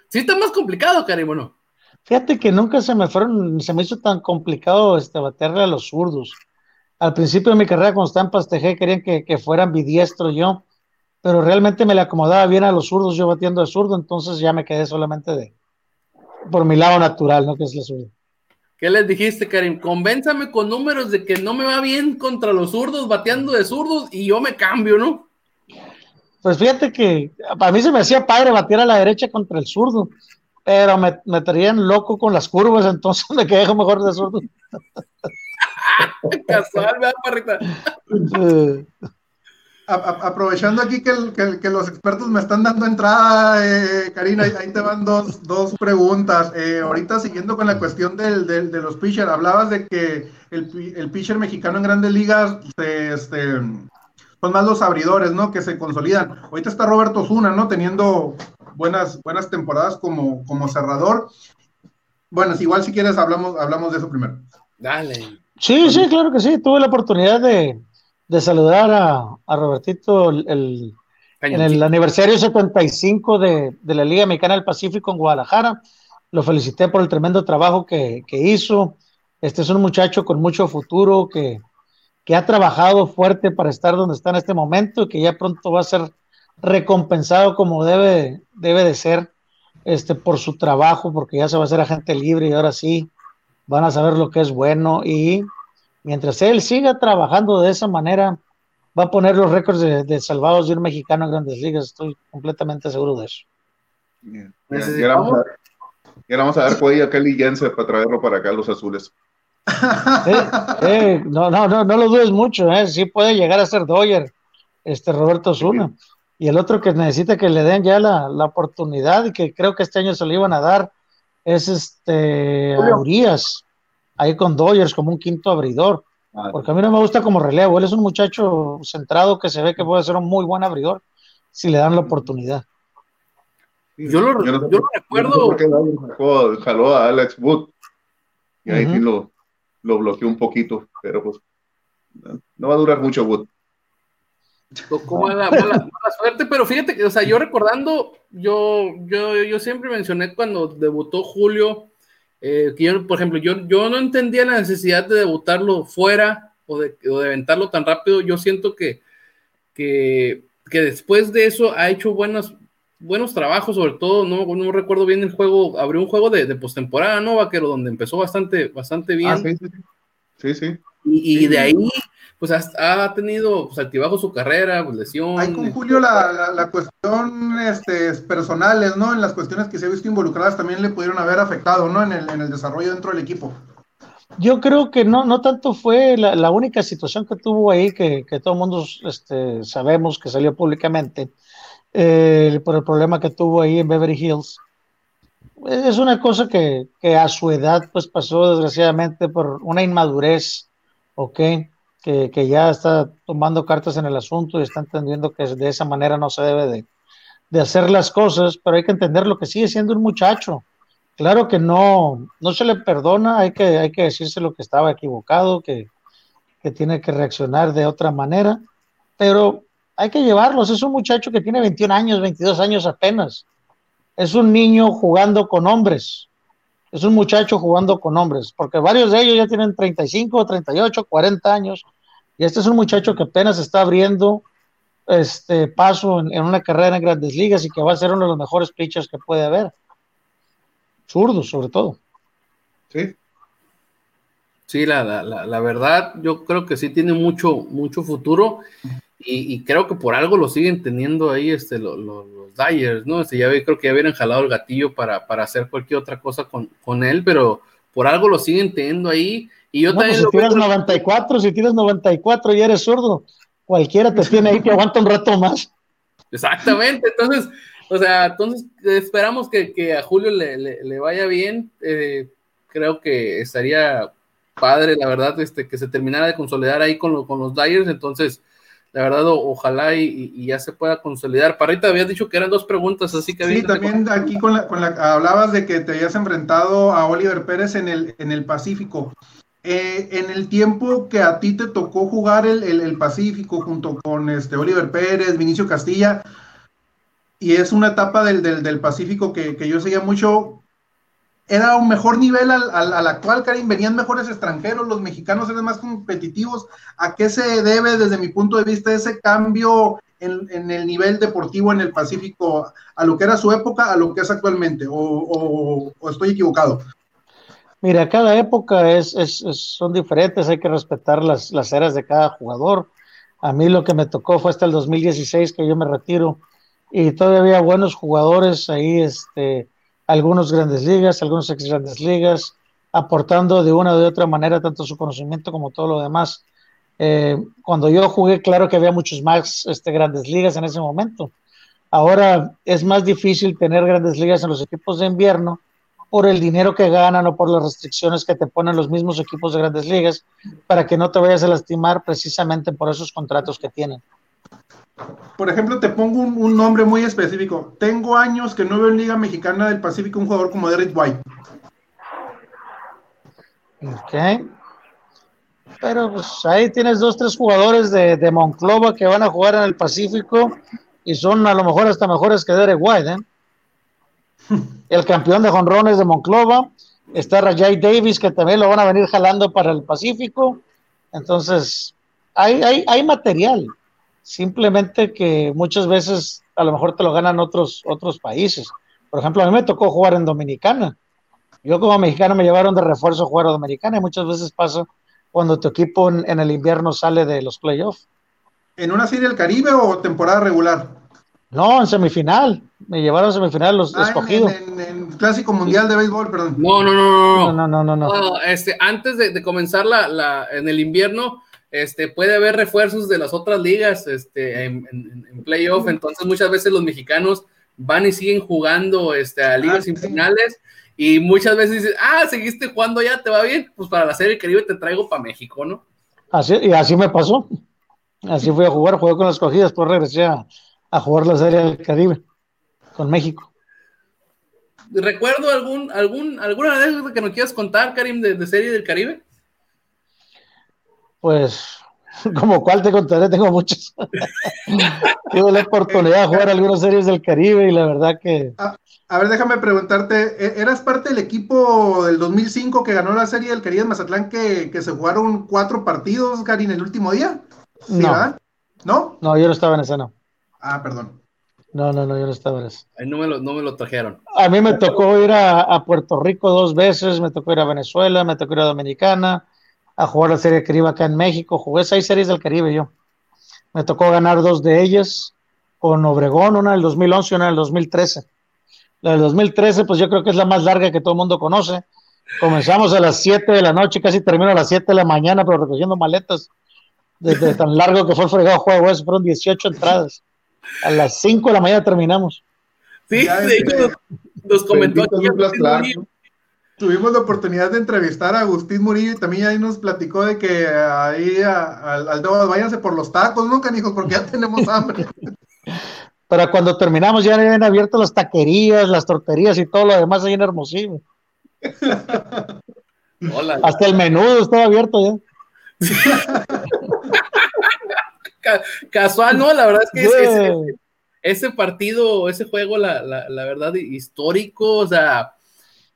sí está más complicado, Karim, ¿no? Fíjate que nunca se me fueron, se me hizo tan complicado este, baterle a los zurdos. Al principio de mi carrera, cuando estaba en Pastejé, querían que, que fueran bidiestro yo, pero realmente me le acomodaba bien a los zurdos yo batiendo de zurdo, entonces ya me quedé solamente de por mi lado natural, ¿no? Que es la zurdo. ¿Qué les dijiste, Karim? Convénzame con números de que no me va bien contra los zurdos, bateando de zurdos, y yo me cambio, ¿no? Pues fíjate que para mí se me hacía padre batear a la derecha contra el zurdo, pero me, me traían loco con las curvas, entonces *laughs* me quedé mejor de zurdo. *laughs* Casual, me da parrita. aprovechando aquí que, los expertos me están dando entrada, eh, Karina, ahí te van dos, preguntas. Eh, ahorita siguiendo con la cuestión del, de los pitchers, hablabas de que el, el pitcher mexicano en grandes ligas este, son más los abridores, ¿no? Que se consolidan. Ahorita está Roberto Zuna, ¿no? Teniendo buenas, buenas temporadas como, como cerrador. Bueno, igual si quieres hablamos, hablamos de eso primero. Dale. Sí, sí, claro que sí. Tuve la oportunidad de, de saludar a, a Robertito el, en el aniversario 75 de, de, la Liga Mexicana del Pacífico en Guadalajara. Lo felicité por el tremendo trabajo que, que hizo. Este es un muchacho con mucho futuro que, que, ha trabajado fuerte para estar donde está en este momento y que ya pronto va a ser recompensado como debe, debe de ser este, por su trabajo, porque ya se va a hacer agente libre y ahora sí van a saber lo que es bueno y mientras él siga trabajando de esa manera, va a poner los récords de, salvados de un mexicano en grandes ligas. Estoy completamente seguro de eso. Ya, vamos a, ver cuál a Kelly Jensen para traerlo para acá, los azules. No, no, no, no lo dudes mucho, ¿eh? sí puede llegar a ser Doyer, este Roberto Zuna. Y el otro que necesita que le den ya la, la, oportunidad y que creo que este año se lo iban a dar es este Urias ahí con Dodgers como un quinto abridor. Ah. Porque a mí no me gusta como relevo. Él es un muchacho centrado que se ve que puede ser un muy buen abridor si le dan la oportunidad. Yo lo, recuerdo. jaló a Alex Wood y ahí lo, lo bloqueó un poquito, pero pues no va a durar mucho Wood. Como la mala, suerte, pero fíjate que, o sea, yo recordando, yo, yo, yo siempre mencioné cuando debutó Julio, eh, que yo, por ejemplo, yo, yo no entendía la necesidad de debutarlo fuera o de, o de aventarlo tan rápido. Yo siento que, que, que, después de eso ha hecho buenos, buenos trabajos, sobre todo, no, no recuerdo bien el juego, abrió un juego de, de postemporada, ¿no, Vaquero? Donde empezó bastante, bastante bien. Ah, sí, sí. sí, sí. Y, y de ahí pues ha, tenido pues, altibajo su carrera, pues, lesión. Hay con Julio la, la, cuestión este, personales, ¿no? En las cuestiones que se ha visto involucradas también le pudieron haber afectado, ¿no? En el, en el desarrollo dentro del equipo. Yo creo que no, no tanto fue la, la única situación que tuvo ahí, que, que todo el mundo este, sabemos que salió públicamente, eh, por el problema que tuvo ahí en Beverly Hills. Es una cosa que, que a su edad pues pasó desgraciadamente por una inmadurez, ¿ok? que, ya está tomando cartas en el asunto y está entendiendo que de esa manera no se debe de, hacer las cosas, pero hay que entender lo que sigue siendo un muchacho. Claro que no, no se le perdona, hay que, hay que decirse lo que estaba equivocado, que, que tiene que reaccionar de otra manera, pero hay que llevarlos. Es un muchacho que tiene 21 años, 22 años apenas. Es un niño jugando con hombres es un muchacho jugando con hombres, porque varios de ellos ya tienen 35, 38, 40 años, y este es un muchacho que apenas está abriendo este paso en, una carrera en grandes ligas y que va a ser uno de los mejores pitchers que puede haber. Zurdos, sobre todo. Sí. Sí, la, la, la, verdad, yo creo que sí tiene mucho, mucho futuro y, creo que por algo lo siguen teniendo ahí este, los Dyers, ¿no? Este, ya creo que ya hubieran jalado el gatillo para, para hacer cualquier otra cosa con, con, él, pero por algo lo siguen teniendo ahí. Y yo también pues si tienes 94, si tienes 94 y eres zurdo, cualquiera te tiene ahí que aguanta un rato más. Exactamente, entonces, o sea, entonces esperamos que, que a Julio le, le, vaya bien. Eh, creo que estaría padre, la verdad, este, que se terminara de consolidar ahí con, con los Dyers, entonces la verdad, ojalá y, ya se pueda consolidar. Parrita, habías dicho que eran dos preguntas, así que... Sí, también aquí con la, con la, hablabas de que te habías enfrentado a Oliver Pérez en el, en el Pacífico. Eh, en el tiempo que a ti te tocó jugar el, el, Pacífico junto con este Oliver Pérez, Vinicio Castilla, y es una etapa del, del, del Pacífico que, que, yo seguía mucho, era un mejor nivel al, al, actual, Karim, venían mejores extranjeros, los mexicanos eran más competitivos. ¿A qué se debe, desde mi punto de vista, ese cambio en, el nivel deportivo en el Pacífico a lo que era su época, a lo que es actualmente? ¿O, estoy equivocado? Mira, cada época es, son diferentes, hay que respetar las, las eras de cada jugador. A mí lo que me tocó fue hasta el 2016 que yo me retiro y todavía había buenos jugadores ahí, este algunos grandes ligas, algunos ex grandes ligas, aportando de una o de otra manera tanto su conocimiento como todo lo demás. Eh, cuando yo jugué, claro que había muchos más este, grandes ligas en ese momento. Ahora es más difícil tener grandes ligas en los equipos de invierno por el dinero que ganan o por las restricciones que te ponen los mismos equipos de grandes ligas para que no te vayas a lastimar precisamente por esos contratos que tienen. Por ejemplo, te pongo un, nombre muy específico. Tengo años que no veo en Liga Mexicana del Pacífico un jugador como Derek White. Ok. Pero pues ahí tienes dos, tres jugadores de, de Monclova que van a jugar en el Pacífico y son a lo mejor hasta mejores que Derek White, ¿eh? El campeón de jonrones de Monclova. Está Rajay Davis, que también lo van a venir jalando para el Pacífico. Entonces, hay, hay, hay material. Simplemente que muchas veces a lo mejor te lo ganan otros, otros países. Por ejemplo, a mí me tocó jugar en Dominicana. Yo como mexicano me llevaron de refuerzo a jugar a Dominicana y muchas veces pasa cuando tu equipo en, el invierno sale de los playoffs. ¿En una serie del Caribe o temporada regular? No, en semifinal. Me llevaron a semifinal los ah, escogidos. En, en, Clásico Mundial de Béisbol, perdón. No, no, no, no. No, no, no, este, antes de, comenzar la, la, en el invierno, este, puede haber refuerzos de las otras ligas este, en, en, playoff. Entonces, muchas veces los mexicanos van y siguen jugando este, a ligas ah, finales. Y muchas veces dices, ah, seguiste jugando ya, te va bien. Pues para la Serie Caribe te traigo para México, ¿no? Así, y así me pasó. Así fui a jugar, jugué con las escogidas, pues regresé a, a jugar la Serie del Caribe con México. ¿Recuerdo algún, algún, alguna anécdota que nos quieras contar, Karim, de, Serie del Caribe? Pues, *laughs* como cuál te contaré, tengo muchas. *laughs* Tuve la oportunidad de jugar algunas series del Caribe y la verdad que... A, ver, déjame preguntarte, ¿e-, ¿eras parte del equipo del 2005 que ganó la Serie del Caribe en Mazatlán que, se jugaron cuatro partidos, Karim, el último día? no. ¿No? No, yo no estaba en esa, no. Ah, perdón. No, no, no, yo no estaba en eso. no me lo, no me lo trajeron. A mí me tocó ir a, Puerto Rico dos veces, me tocó ir a Venezuela, me tocó ir a Dominicana, a jugar la Serie Caribe acá en México. Jugué seis series del Caribe yo. Me tocó ganar dos de ellas con Obregón, una del 2011 y una del 2013. La del 2013, pues yo creo que es la más larga que todo el mundo conoce. Comenzamos a las 7 de la noche, casi termino a las 7 de la mañana, pero recogiendo maletas. Desde tan largo que fue el fregado juego, eso fueron 18 entradas. A las 5 de la mañana terminamos. Sí, de hecho, nos, comentó Tuvimos la oportunidad de entrevistar a Agustín Murillo y también ahí nos platicó de que ahí al, al váyanse por los tacos, ¿no, canijos? Porque ya tenemos hambre. Para cuando terminamos ya habían abierto las taquerías, las torterías y todo lo demás ahí en Hermosillo. Hasta el menudo estaba abierto ya. casual, ¿no? La verdad es que ese, partido, ese juego, la, verdad, histórico, o sea,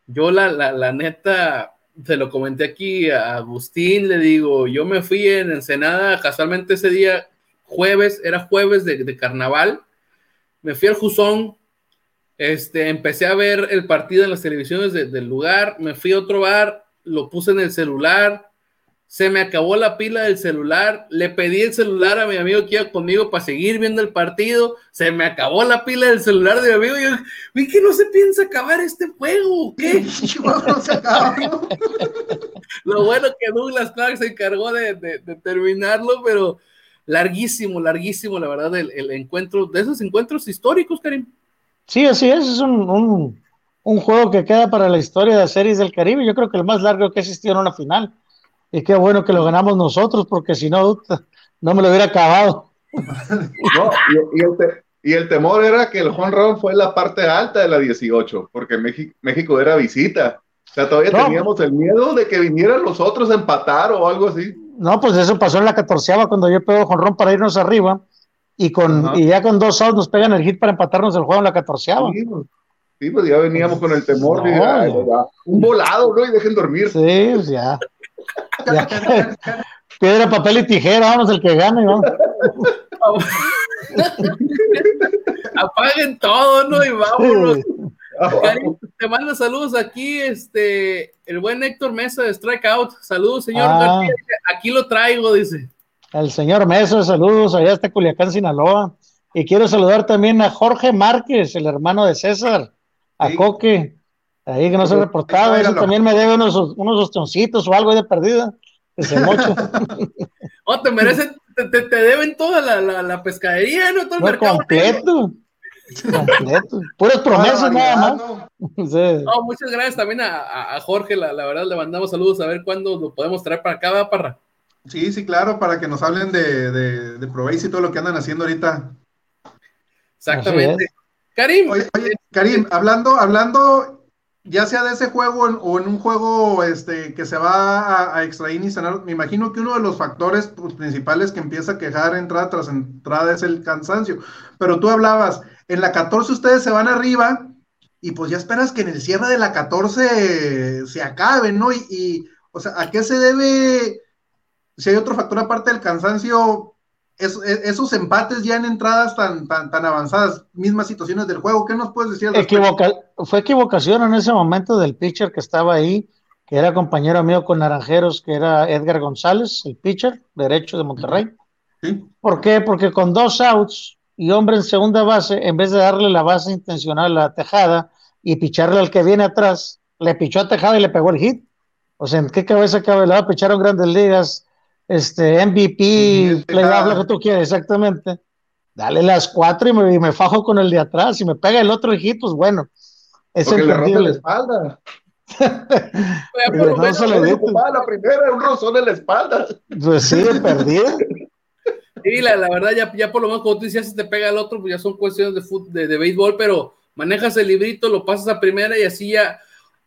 yo la, la, neta, se lo comenté aquí a Agustín, le digo, yo me fui en Ensenada, casualmente ese día, jueves, era jueves de, carnaval, me fui al Juzón, este, empecé a ver el partido en las televisiones del lugar, me fui a otro bar, lo puse en el celular, se me acabó la pila del celular, le pedí el celular a mi amigo que iba conmigo para seguir viendo el partido, se me acabó la pila del celular de mi amigo y yo, vi que no se piensa acabar este juego, ¿qué? *laughs* *laughs* Lo bueno que Douglas Clark se encargó de, terminarlo, pero larguísimo, larguísimo, la verdad, el, encuentro, de esos encuentros históricos, Karim. Sí, así es, es un, un juego que queda para la historia de las series del Caribe, yo creo que el más largo que existió en una final y qué bueno que lo ganamos nosotros, porque si no, no me lo hubiera acabado. *laughs* No, y, el temor era que el home run fue la parte alta de la 18, porque México, México era visita. O sea, todavía teníamos el miedo de que vinieran los otros a empatar o algo así. No, pues eso pasó en la catorceava cuando yo pego run para irnos arriba y con y ya con dos outs nos pegan el hit para empatarnos el juego en la catorceava. Pues, sí, pues, ya veníamos con el temor de un volado, ¿no? Y dejen dormir. Sí, pues ya. *laughs* Piedra, papel y tijera, vamos el que gane, vamos. *laughs* Apaguen todo, ¿no? Y vámonos. te mando saludos aquí, este, el buen Héctor Mesa de Strikeout. Saludos, señor ah. Aquí lo traigo, dice. El señor Mesa, saludos, allá está Culiacán, Sinaloa. Y quiero saludar también a Jorge Márquez, el hermano de César, a Coque, Ahí que no se ha reportado, eso también me debe unos, unos ostoncitos o algo de perdida. ese mocho. *laughs* oh, te merecen, te, te, deben toda la, la, la, pescadería, ¿no? Todo el mercado. Completo. Completo. Puras promesas nada más. Sí. Oh, muchas gracias también a, a Jorge, la, la, verdad le mandamos saludos a ver cuándo lo podemos traer para acá, ¿va, Parra? Sí, sí, claro, para que nos hablen de, de, de Proveis y todo lo que andan haciendo ahorita. Exactamente. Karim. Oye, Karim, hablando, hablando ya sea de ese juego o en un juego este, que se va a, extraer y sanar, me imagino que uno de los factores pues, principales que empieza a quejar entrada tras entrada es el cansancio. Pero tú hablabas, en la 14 ustedes se van arriba y pues ya esperas que en el cierre de la 14 se acabe, ¿no? Y o sea, ¿a qué se debe si hay otro factor aparte del cansancio, e, esos empates ya en entradas tan, tan, tan avanzadas, mismas situaciones del juego, ¿qué nos puedes decir? fue equivocación en ese momento del pitcher que estaba ahí, que era compañero mío con Naranjeros, que era Edgar González, el pitcher derecho de Monterrey. ¿Sí? ¿Por qué? Porque con dos outs y hombre en segunda base, en vez de darle la base intencional a Tejada y picharle al que viene atrás, le pichó a Tejada y le pegó el hit. O sea, ¿en qué cabeza cabe? Le picharon grandes ligas, este MVP, playoff, lo que tú quieras, exactamente. Dale las cuatro y me, me, fajo con el de atrás. Si me pega el otro hijito, pues bueno. Es Porque le rompe la espalda. *laughs* no se le la primera, un rozón en la espalda. Pues sí, perdido. *laughs* Sí, la, la, verdad, ya, ya por lo menos como tú decías, si te pega el otro, pues ya son cuestiones de, fútbol, de, de béisbol, pero manejas el librito, lo pasas a primera y así ya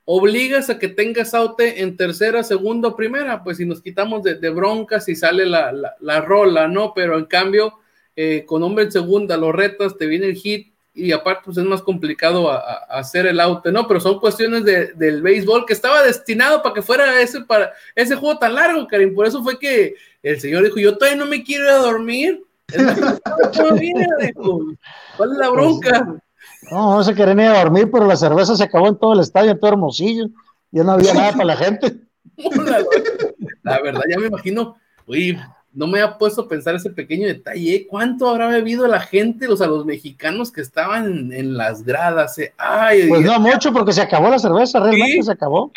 obligas a que tengas aute en tercera, segunda o primera, pues si nos quitamos de, broncas y sale la, la, rola, ¿no? Pero en cambio, eh, con hombre en segunda, lo retas, te viene el hit y aparte pues es más complicado a, hacer el aute, ¿no? Pero son cuestiones de, del béisbol que estaba destinado para que fuera ese, para, ese juego tan largo, Karim. Por eso fue que el señor dijo, yo todavía no me quiero ir a dormir. ¿Cuál es la bronca? No, no se querían ir a dormir, pero la cerveza se acabó en todo el estadio, en todo Hermosillo. Ya no había *laughs* nada para la gente. La verdad, ya me imagino, uy, no me ha puesto a pensar ese pequeño detalle. ¿Cuánto habrá bebido la gente, los, a los mexicanos que estaban en, las gradas? Eh? Ay, pues no mucho, porque se acabó la cerveza, realmente se acabó.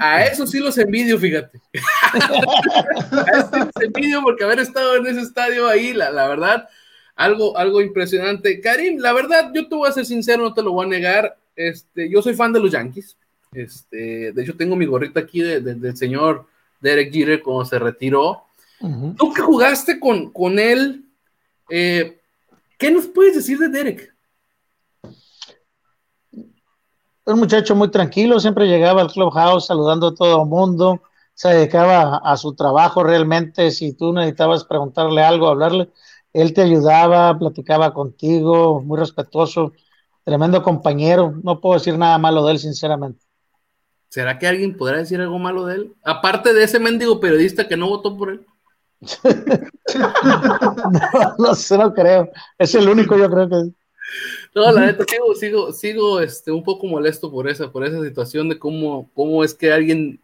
A, eso sí los envidio, fíjate. *laughs* a eso sí los envidio porque haber estado en ese estadio ahí, la, la verdad algo, algo impresionante. Karim, la verdad, yo te voy a ser sincero, no te lo voy a negar. Este, yo soy fan de los Yankees. Este, de hecho, tengo mi gorrita aquí del señor Derek Jeter cuando se retiró. Tú que jugaste con, con él, eh, ¿qué nos puedes decir de Derek? Un muchacho muy tranquilo, siempre llegaba al clubhouse saludando a todo el mundo, se dedicaba a su trabajo realmente. Si tú necesitabas preguntarle algo, hablarle, él te ayudaba, platicaba contigo, muy respetuoso, tremendo compañero. No puedo decir nada malo de él, sinceramente. ¿Será que alguien podrá decir algo malo de él? Aparte de ese mendigo periodista que no votó por él. *laughs* no, no sé, no creo. Es el único, yo creo que. No, la neta, sigo, sigo, sigo este, un poco molesto por esa, por esa situación de cómo, cómo es que alguien.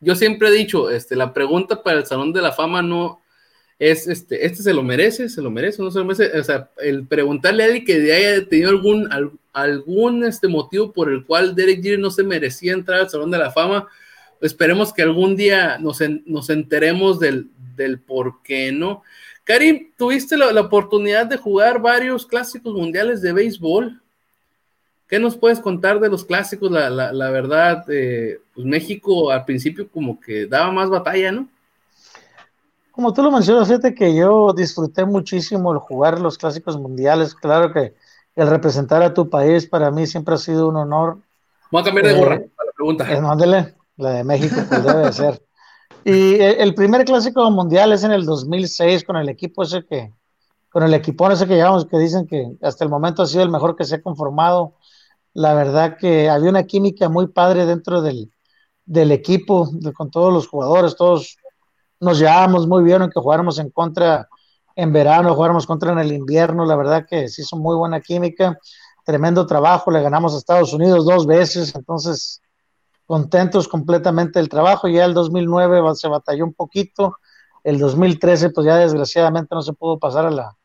Yo siempre he dicho, este, la pregunta para el Salón de la Fama no, es este, este se lo merece, se lo merece, no se lo merece, o sea, el preguntarle a alguien que haya tenido algún, algún este motivo por el cual Derek Jeter no se merecía entrar al Salón de la Fama, esperemos que algún día nos, nos enteremos del, del, por qué, ¿no? Karim, tuviste la, oportunidad de jugar varios clásicos mundiales de béisbol. ¿Qué nos puedes contar de los clásicos? La, la verdad, eh, pues México al principio como que daba más batalla, ¿no? Como tú lo mencionas, fíjate que yo disfruté muchísimo el jugar los clásicos mundiales. Claro que el representar a tu país para mí siempre ha sido un honor. Voy a cambiar de gorra eh, la pregunta. Eh, la de México, pues debe ser. Y el primer clásico mundial es en el 2006 con el equipo ese que, con el equipo ese que llevamos, que dicen que hasta el momento ha sido el mejor que se ha conformado. La verdad que había una química muy padre dentro del, del equipo, con todos los jugadores, todos nos llevábamos muy bien, aunque jugáramos en contra en verano, jugáramos contra en el invierno, la verdad que se hizo muy buena química, tremendo trabajo, le ganamos a Estados Unidos dos veces, entonces contentos completamente del trabajo, ya el 2009 se batalló un poquito, el 2013 pues ya desgraciadamente no se pudo pasar a la,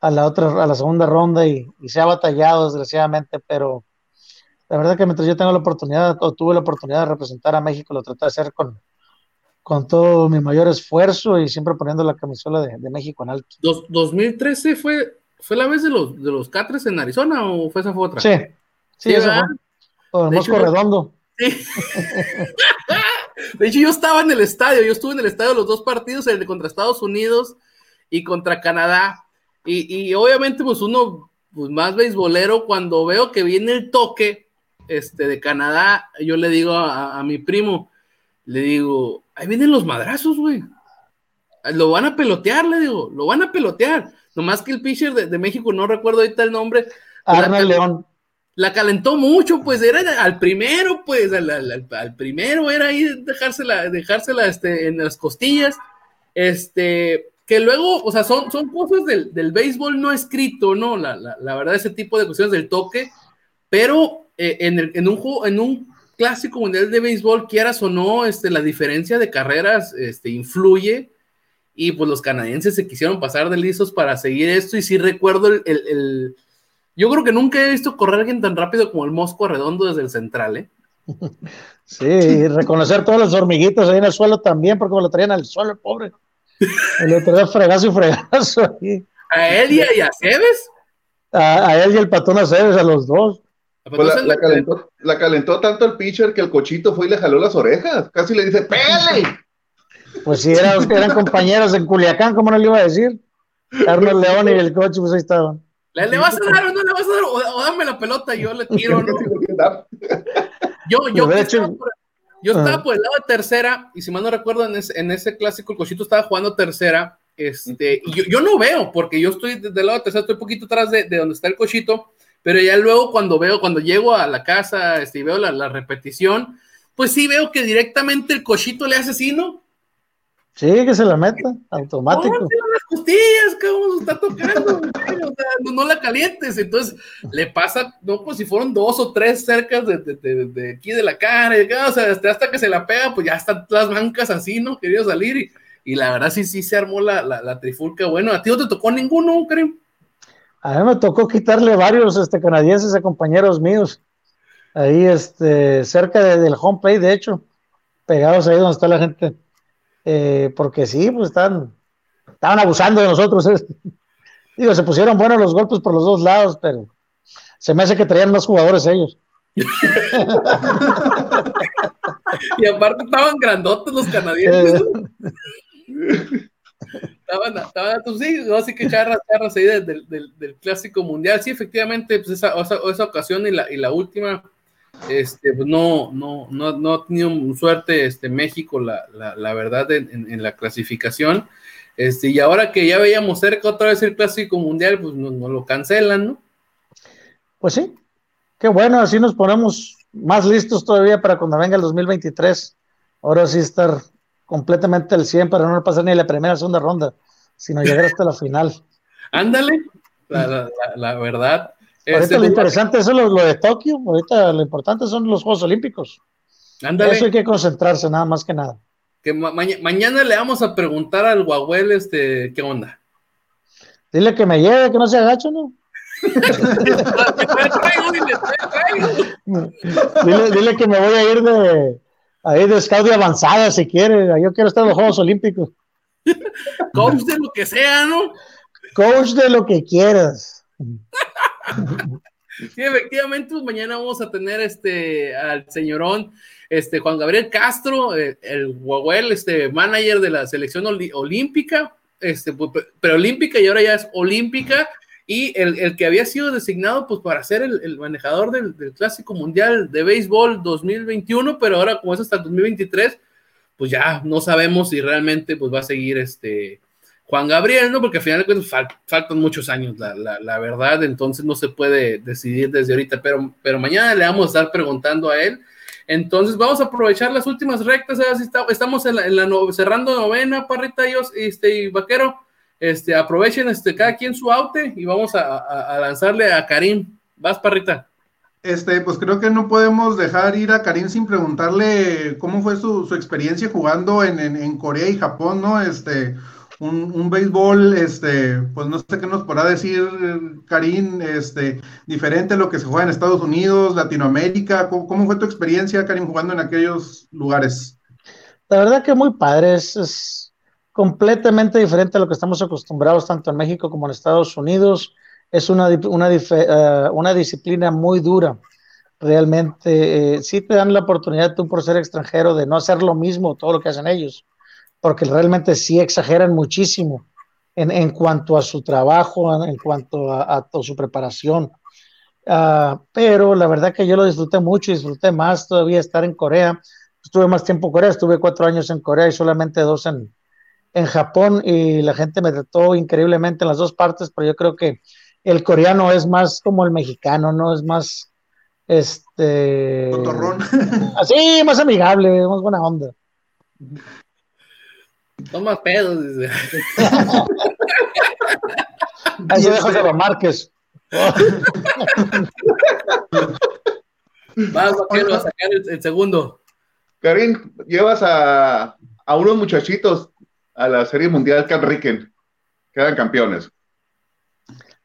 a la otra, a la segunda ronda y, y se ha batallado desgraciadamente, pero la verdad que mientras yo tengo la oportunidad o tuve la oportunidad de representar a México, lo traté de hacer con, con todo mi mayor esfuerzo y siempre poniendo la camisola de, México en alto. Dos, 2013 fue, fue la vez de los, de los Catres en Arizona o fue esa fue otra? Sí, sí, esa fue. Mosco Redondo. Sí. *laughs* de hecho, yo estaba en el estadio, yo estuve en el estadio los dos partidos, el de contra Estados Unidos y contra Canadá. Y, y obviamente, pues uno pues, más beisbolero, cuando veo que viene el toque este, de Canadá, yo le digo a, mi primo, le digo, ahí vienen los madrazos, güey. Lo van a pelotear, le digo, lo van a pelotear. Nomás que el pitcher de, México, no recuerdo ahorita el nombre. Arnold León. La calentó mucho, pues era al primero, pues al, primero era ahí dejársela, dejársela este, en las costillas. Este, que luego, o sea, son, son cosas del, del béisbol no escrito, ¿no? La, la, la, verdad, ese tipo de cuestiones del toque, pero eh, en, el, en, un juego, en un clásico mundial de béisbol, quieras o no, este, la diferencia de carreras este, influye y pues los canadienses se quisieron pasar de lisos para seguir esto y sí recuerdo el, el, yo creo que nunca he visto correr a alguien tan rápido como el Mosco Redondo desde el central, ¿eh? *laughs* Sí, y reconocer todos los hormiguitos ahí en el suelo también, porque lo traían al suelo, el pobre. El otro fregazo y fregazo ahí. ¿A él y a, Cebes? A, él y el patón a Cebes, a los dos. Pues la, calentó, la, calentó, tanto el pitcher que el cochito fue y le jaló las orejas. Casi le dice, ¡pele! Pues si eran, eran compañeros en Culiacán, ¿cómo no le iba a decir? Carlos León y el coche, pues ahí estaban. ¿Le, vas a dar o no le vas a dar? O, dame la pelota, yo le tiro, *laughs* ¿no? yo, yo, yo, estaba por, yo estaba por el lado de tercera, y si mal no recuerdo, en ese, en ese clásico el cochito estaba jugando tercera. Este, y yo, yo, no veo, porque yo estoy del lado de tercera, estoy un poquito atrás de, de donde está el cochito pero ya luego cuando veo, cuando llego a la casa este, y veo la, repetición, pues sí veo que directamente el cochito le hace así, ¿no? Sí, que se la meta, automático. *laughs* No, las costillas, ¿cómo se está tocando? no, la calientes. Entonces le pasa, no, como si fueron dos o tres cercas de, de, aquí de la cara, o sea, hasta, que se la pega, pues ya están las bancas así, ¿no? Quería salir y, y la verdad sí, sí se armó la, la, la, trifulca. Bueno, a ti no te tocó ninguno, Karim. A mí me tocó quitarle varios este, canadienses a compañeros míos, ahí este, cerca del home play, de hecho, pegados ahí donde está la gente, eh, porque sí, pues están, estaban abusando de nosotros. *laughs* Eh. Digo, se pusieron buenos los golpes por los dos lados, pero se me hace que traían más jugadores ellos. *laughs* y aparte estaban grandotes los canadienses. *laughs* Estaban, estaban, pues sí, así que charras, charras ahí del, del, clásico mundial. Sí, efectivamente, pues esa, esa, ocasión y la, y la última, este, pues no, no, no, no ha tenido suerte este, México, la, la, la verdad, en, la clasificación. Este, y ahora que ya veíamos cerca otra vez el clásico mundial, pues nos no lo cancelan, ¿no? Pues sí, qué bueno, así nos ponemos más listos todavía para cuando venga el 2023. Ahora sí estar completamente el 100 para no pasar ni la primera o segunda ronda, sino llegar hasta la final. *laughs* Ándale, la, la, verdad. Ahorita este, lo interesante es lo, de Tokio, ahorita lo importante son los Juegos Olímpicos. Ándale. Eso hay que concentrarse, nada más que nada. Que mañana le vamos a preguntar al Guaguel, este, ¿qué onda? Dile que me lleve, que no se agacho, ¿no? *laughs* *laughs* dile, dile que me voy a ir de, ahí de scout avanzada si quiere. Yo quiero estar en los Juegos Olímpicos. Coach de lo que sea, ¿no? Coach de lo que quieras. Sí, efectivamente, pues mañana vamos a tener este al señorón este Juan Gabriel Castro, eh, el Huawei, este manager de la selección olímpica, este pues, preolímpica y ahora ya es olímpica y el, que había sido designado pues para ser el, manejador del, Clásico Mundial de Béisbol 2021, pero ahora como es hasta el 2023, pues ya no sabemos si realmente pues va a seguir este Juan Gabriel, ¿no? Porque al final de cuentas faltan muchos años, la, la, verdad, entonces no se puede decidir desde ahorita, pero, pero mañana le vamos a estar preguntando a él. Entonces vamos a aprovechar las últimas rectas, estamos en la, cerrando novena, Parrita y, este, y Vaquero este, aprovechen este, cada quien su aute y vamos a, lanzarle a Karim. Vas, parrita. Este, pues creo que no podemos dejar ir a Karim sin preguntarle cómo fue su, experiencia jugando en, Corea y Japón, ¿no? Este, un, béisbol, este, pues no sé qué nos podrá decir Karim, este, diferente a lo que se juega en Estados Unidos, Latinoamérica. ¿Cómo, cómo fue tu experiencia, Karim, jugando en aquellos lugares? La verdad que muy padre, es, completamente diferente a lo que estamos acostumbrados tanto en México como en Estados Unidos. Es una, una, eh, una disciplina muy dura. Realmente, eh, sí te dan la oportunidad tú por ser extranjero de no hacer lo mismo, todo lo que hacen ellos, porque realmente sí exageran muchísimo en, en cuanto a su trabajo, en, cuanto a, su preparación. Uh, pero la verdad que yo lo disfruté mucho, disfruté más todavía estar en Corea. Estuve más tiempo en Corea, estuve cuatro años en Corea y solamente dos en, en Japón y la gente me trató increíblemente en las dos partes, pero yo creo que el coreano es más como el mexicano, ¿no? Es más, este... *laughs* Así, más amigable, más buena onda. Toma pedos, dice. *laughs* Ahí se deja de Márquez. *laughs* Vas, vaquero, a sacar el, el, segundo. Karim, llevas a, a unos muchachitos a la Serie Mundial Camp Ricken. Quedan campeones.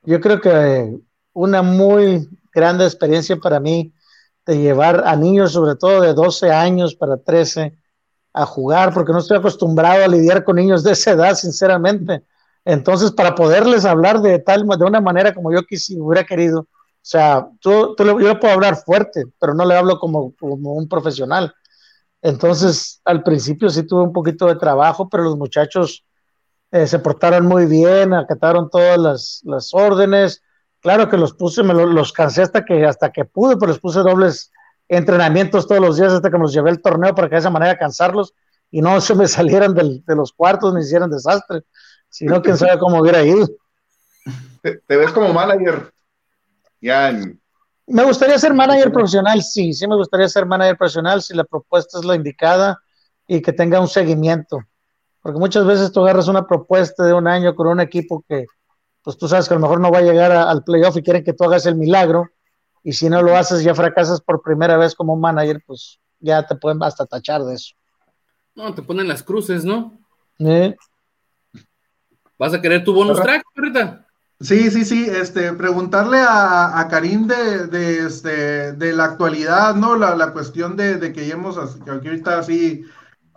Yo creo que una muy grande experiencia para mí de llevar a niños, sobre todo de 12 años para 13, a jugar, porque no estoy acostumbrado a lidiar con niños de esa edad, sinceramente. Entonces, para poderles hablar de tal, de una manera como yo quisiera, hubiera querido, o sea, yo puedo hablar fuerte, pero no le hablo como un profesional. Entonces, al principio sí tuve un poquito de trabajo, pero los muchachos eh, se portaron muy bien, acataron todas las, órdenes. Claro que los puse, me lo, los cansé hasta que, hasta que pude, pero les puse dobles entrenamientos todos los días hasta que nos llevé el torneo para que de esa manera cansarlos y no se me *laughs* salieran de los cuartos ni hicieran desastre, sino quién sabe cómo hubiera ido. ¿Te, ves como manager ya en, me gustaría ser manager profesional, sí, sí me gustaría ser manager profesional si la propuesta es la indicada y que tenga un seguimiento. Porque muchas veces tú agarras una propuesta de un año con un equipo que, pues tú sabes que a lo mejor no va a llegar a, al playoff y quieren que tú hagas el milagro. Y si no lo haces, ya fracasas por primera vez como manager, pues ya te pueden hasta tachar de eso. No, te ponen las cruces, ¿no? ¿Eh? ¿Vas a querer tu bonus track, ahorita? Sí, sí, sí, este, preguntarle a, a Karim de, de, este, de la actualidad, ¿no? La, la cuestión de, de, que hemos, que ahorita así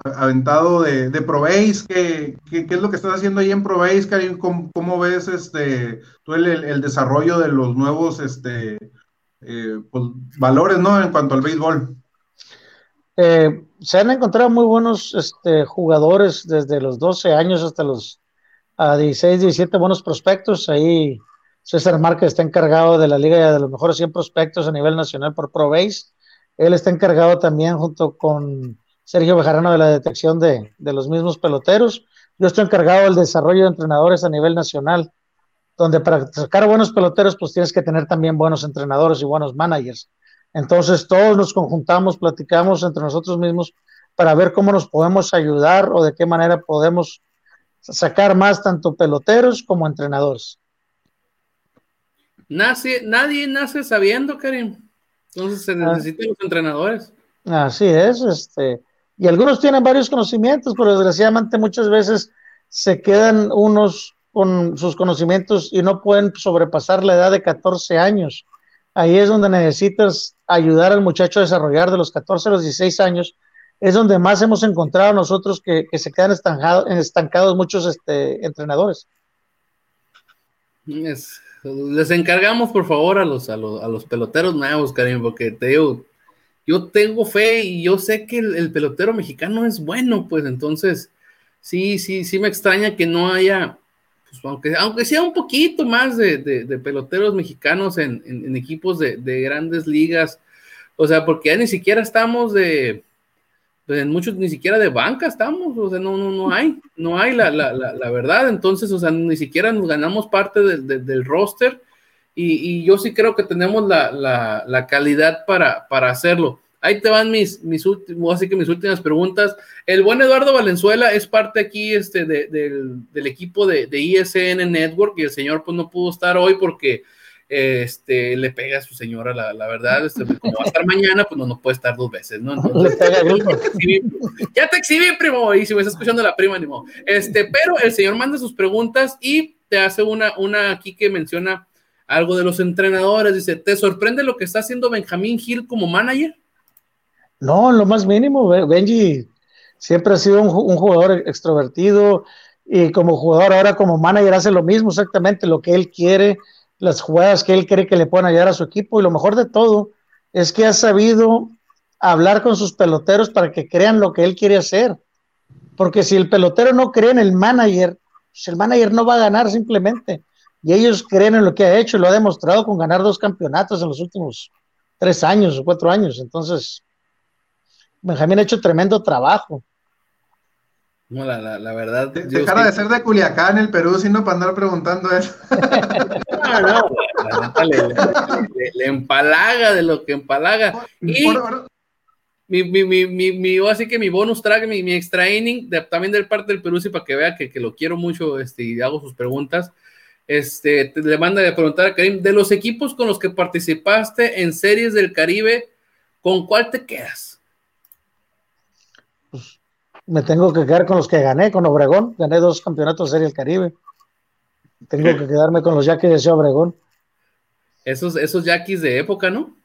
aventado de, de Probase, ¿qué, ¿qué, es lo que estás haciendo ahí en Probase, Karim? ¿Cómo, cómo ves este, tú el, el, desarrollo de los nuevos este, eh, pues, valores, ¿no? En cuanto al béisbol. Eh, se han encontrado muy buenos este, jugadores desde los 12 años hasta los a 16, 17 buenos prospectos. Ahí César Márquez está encargado de la liga de los mejores 100 prospectos a nivel nacional por ProBase. Él está encargado también junto con Sergio Bejarano de la detección de, de, los mismos peloteros. Yo estoy encargado del desarrollo de entrenadores a nivel nacional, donde para sacar buenos peloteros pues tienes que tener también buenos entrenadores y buenos managers. Entonces todos nos conjuntamos, platicamos entre nosotros mismos para ver cómo nos podemos ayudar o de qué manera podemos sacar más tanto peloteros como entrenadores. Nace, nadie nace sabiendo, Karim. Entonces se necesitan ah, los entrenadores. Así es, este, y algunos tienen varios conocimientos, pero desgraciadamente muchas veces se quedan unos con sus conocimientos y no pueden sobrepasar la edad de 14 años. Ahí es donde necesitas ayudar al muchacho a desarrollar de los 14 a los 16 años es donde más hemos encontrado nosotros que, se quedan estancados, muchos este, entrenadores. Es, les encargamos, por favor, a los, a los, a los peloteros nuevos, Karim, porque te digo, yo tengo fe y yo sé que el, el, pelotero mexicano es bueno, pues entonces, sí, sí, sí me extraña que no haya, pues, aunque, aunque sea un poquito más de, de, peloteros mexicanos en, en, en equipos de, de, grandes ligas, o sea, porque ya ni siquiera estamos de, pues en muchos ni siquiera de banca estamos, o sea, no, no, no hay, no hay la, la, la, la verdad, entonces, o sea, ni siquiera nos ganamos parte de, de, del roster y, y, yo sí creo que tenemos la, calidad para, para, hacerlo. Ahí te van mis, mis últimos, así que mis últimas preguntas. El buen Eduardo Valenzuela es parte aquí este, de, del, del equipo de, de ISN Network y el señor pues no pudo estar hoy porque este, le pega a su señora, la, la verdad, este, como va a estar mañana, pues no, no puede estar dos veces, ¿no? *laughs* Entonces, ya te exhibí, primo, y si me está escuchando la prima, ni modo. Este, pero el señor manda sus preguntas y te hace una, una aquí que menciona algo de los entrenadores, dice, ¿te sorprende lo que está haciendo Benjamín Gil como manager? No, lo más mínimo, Benji siempre ha sido un, jugador extrovertido y como jugador ahora como manager hace lo mismo, exactamente lo que él quiere, las jugadas que él cree que le pueden ayudar a su equipo y lo mejor de todo es que ha sabido hablar con sus peloteros para que crean lo que él quiere hacer. Porque si el pelotero no cree en el manager, pues el manager no va a ganar simplemente. Y ellos creen en lo que ha hecho, lo ha demostrado con ganar dos campeonatos en los últimos tres años o cuatro años. Entonces, Benjamín ha hecho tremendo trabajo. No, la, la, verdad. Dejara de ser de Culiacán, el Perú, sino para andar preguntando eso. *laughs* no, no, le, empalaga de lo que empalaga. Y mi, mi, mi, mi, así que mi bonus track, mi, mi extra inning, también del parte del Perú, sí, para que vea que, que, lo quiero mucho este, y hago sus preguntas. Este, le manda a preguntar a Karim, de los equipos con los que participaste en series del Caribe, ¿con cuál te quedas? Me tengo que quedar con los que gané, con Obregón, gané dos campeonatos de serie del Caribe. Tengo que quedarme con los Yaquis de Obregón. Esos, esos Yaquis de época, ¿no?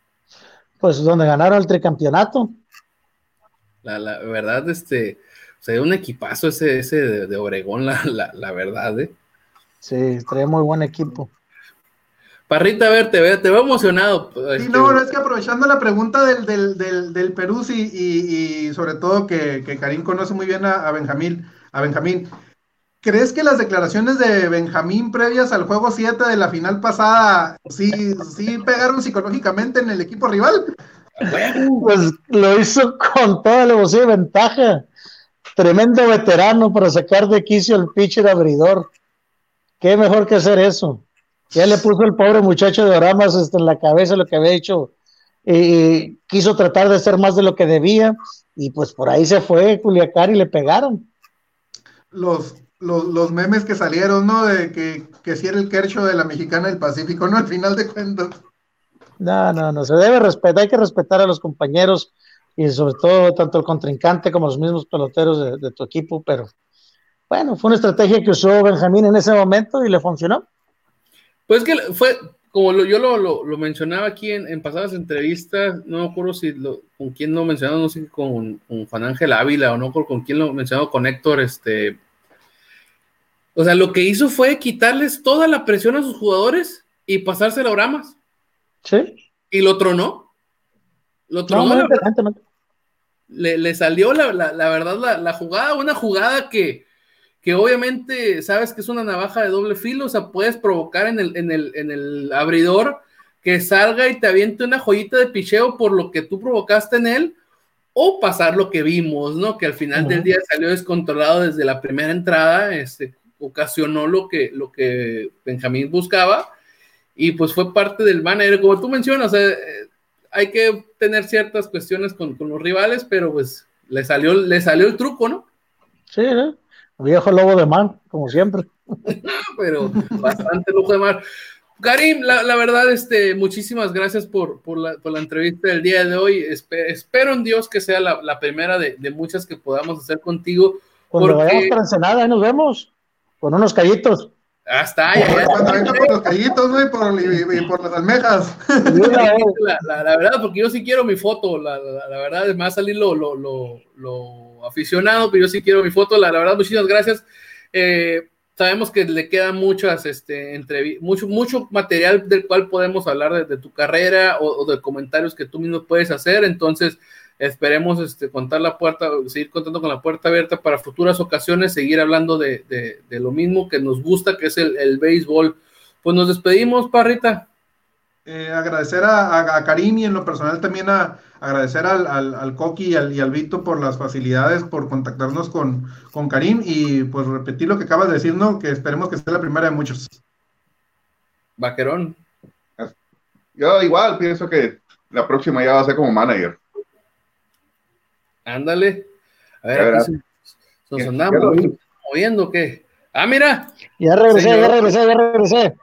Pues donde ganaron el tricampeonato. La, la verdad, este, o sea, un equipazo ese, ese de, Obregón, la, la, la verdad, ¿eh? Sí, trae muy buen equipo. Parrita, a ver, te veo, te veo emocionado. Sí, este, no, es que aprovechando la pregunta del, del, del, Perú sí, y, sobre todo que, que, Karim conoce muy bien a, Benjamín, a Benjamín. ¿Crees que las declaraciones de Benjamín previas al juego 7 de la final pasada sí, sí pegaron psicológicamente en el equipo rival? Pues lo hizo con toda la emoción y ventaja. Tremendo veterano para sacar de quicio el pitcher abridor. Qué mejor que hacer eso. Ya le puso el pobre muchacho de Oramas este, en la cabeza lo que había hecho y quiso tratar de hacer más de lo que debía y pues por ahí se fue Culiacán y le pegaron. Los, los, memes que salieron, ¿no? De que, que si era el Kershaw de la Mexicana del Pacífico, ¿no? Al final de cuentas. No, no, no, se debe respetar, hay que respetar a los compañeros y sobre todo tanto el contrincante como los mismos peloteros de tu equipo, pero bueno, fue una estrategia que usó Benjamín en ese momento y le funcionó. Pues que fue, como yo lo, mencionaba aquí en, pasadas entrevistas, no me acuerdo si con quién lo mencionaba, no sé, con, con, Juan Ángel Ávila o no, con quién lo mencionó, con Héctor, este. O sea, lo que hizo fue quitarles toda la presión a sus jugadores y pasársela a Oramas. Sí. Y lo tronó. Lo tronó. le, salió la, verdad la, jugada, una jugada que que obviamente sabes que es una navaja de doble filo, o sea, puedes provocar en el, en el, en el abridor que salga y te aviente una joyita de picheo por lo que tú provocaste en él, o pasar lo que vimos, ¿no? Que al final del día salió descontrolado desde la primera entrada, este, ocasionó lo que, lo que Benjamín buscaba, y pues fue parte del manager, como tú mencionas, eh, hay que tener ciertas cuestiones con, con, los rivales, pero pues le salió, le salió el truco, ¿no? Sí, ¿no? Viejo lobo de mar, como siempre. *laughs* Pero bastante lujo de mar. Karim, la, verdad, este, muchísimas gracias por, por, la, por, la, entrevista del día de hoy. espero en Dios que sea la, primera de, muchas que podamos hacer contigo. Cuando vayamos para Ensenada, ahí nos vemos, con unos callitos. Hasta allá. Cuando venga por los callitos, güey, por, y, por las almejas. *laughs* La, verdad, porque yo sí quiero mi foto, la, verdad, me va a salir lo, lo, lo aficionado, pero yo sí quiero mi foto. La, verdad, muchísimas gracias. Eh, sabemos que le queda muchas, este, mucho, mucho material del cual podemos hablar de, tu carrera o, de comentarios que tú mismo puedes hacer. Entonces, esperemos este, contar la puerta, seguir contando con la puerta abierta para futuras ocasiones, seguir hablando de, lo mismo que nos gusta, que es el, béisbol. Pues nos despedimos, Parrita. Eh, agradecer a, a, Karim y en lo personal también a, agradecer al, al, Coqui y al, y al Vito por las facilidades, por contactarnos con, con Karim y pues repetir lo que acabas de decir, ¿no? Que esperemos que sea la primera de muchos. Vaquerón. Yo igual pienso que la próxima ya va a ser como manager. Ándale. A ver, nos andamos moviendo, ¿qué? Ah, mira. Ya regresé, ya regresé, ya regresé.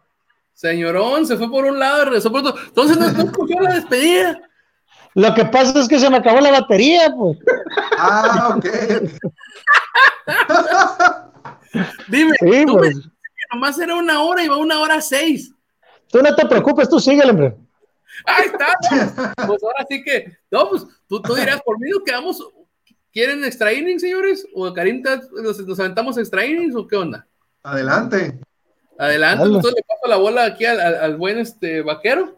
Señorón, se fue por un lado, regresó por otro. Entonces no escuchó la despedida. Lo que pasa es que se me acabó la batería, pues. Ah, ok. Dime, sí, tú pues. que nomás era una hora y va una hora seis. Tú no te preocupes, tú síguele, hombre. Ahí está, pues ahora sí que, no, pues tú, tú dirás, por mí nos quedamos ¿Quieren extra innings, señores? ¿O Karim nos, nos aventamos extra innings o qué onda? Adelante. Adelante, entonces le paso la bola aquí al, buen este vaquero.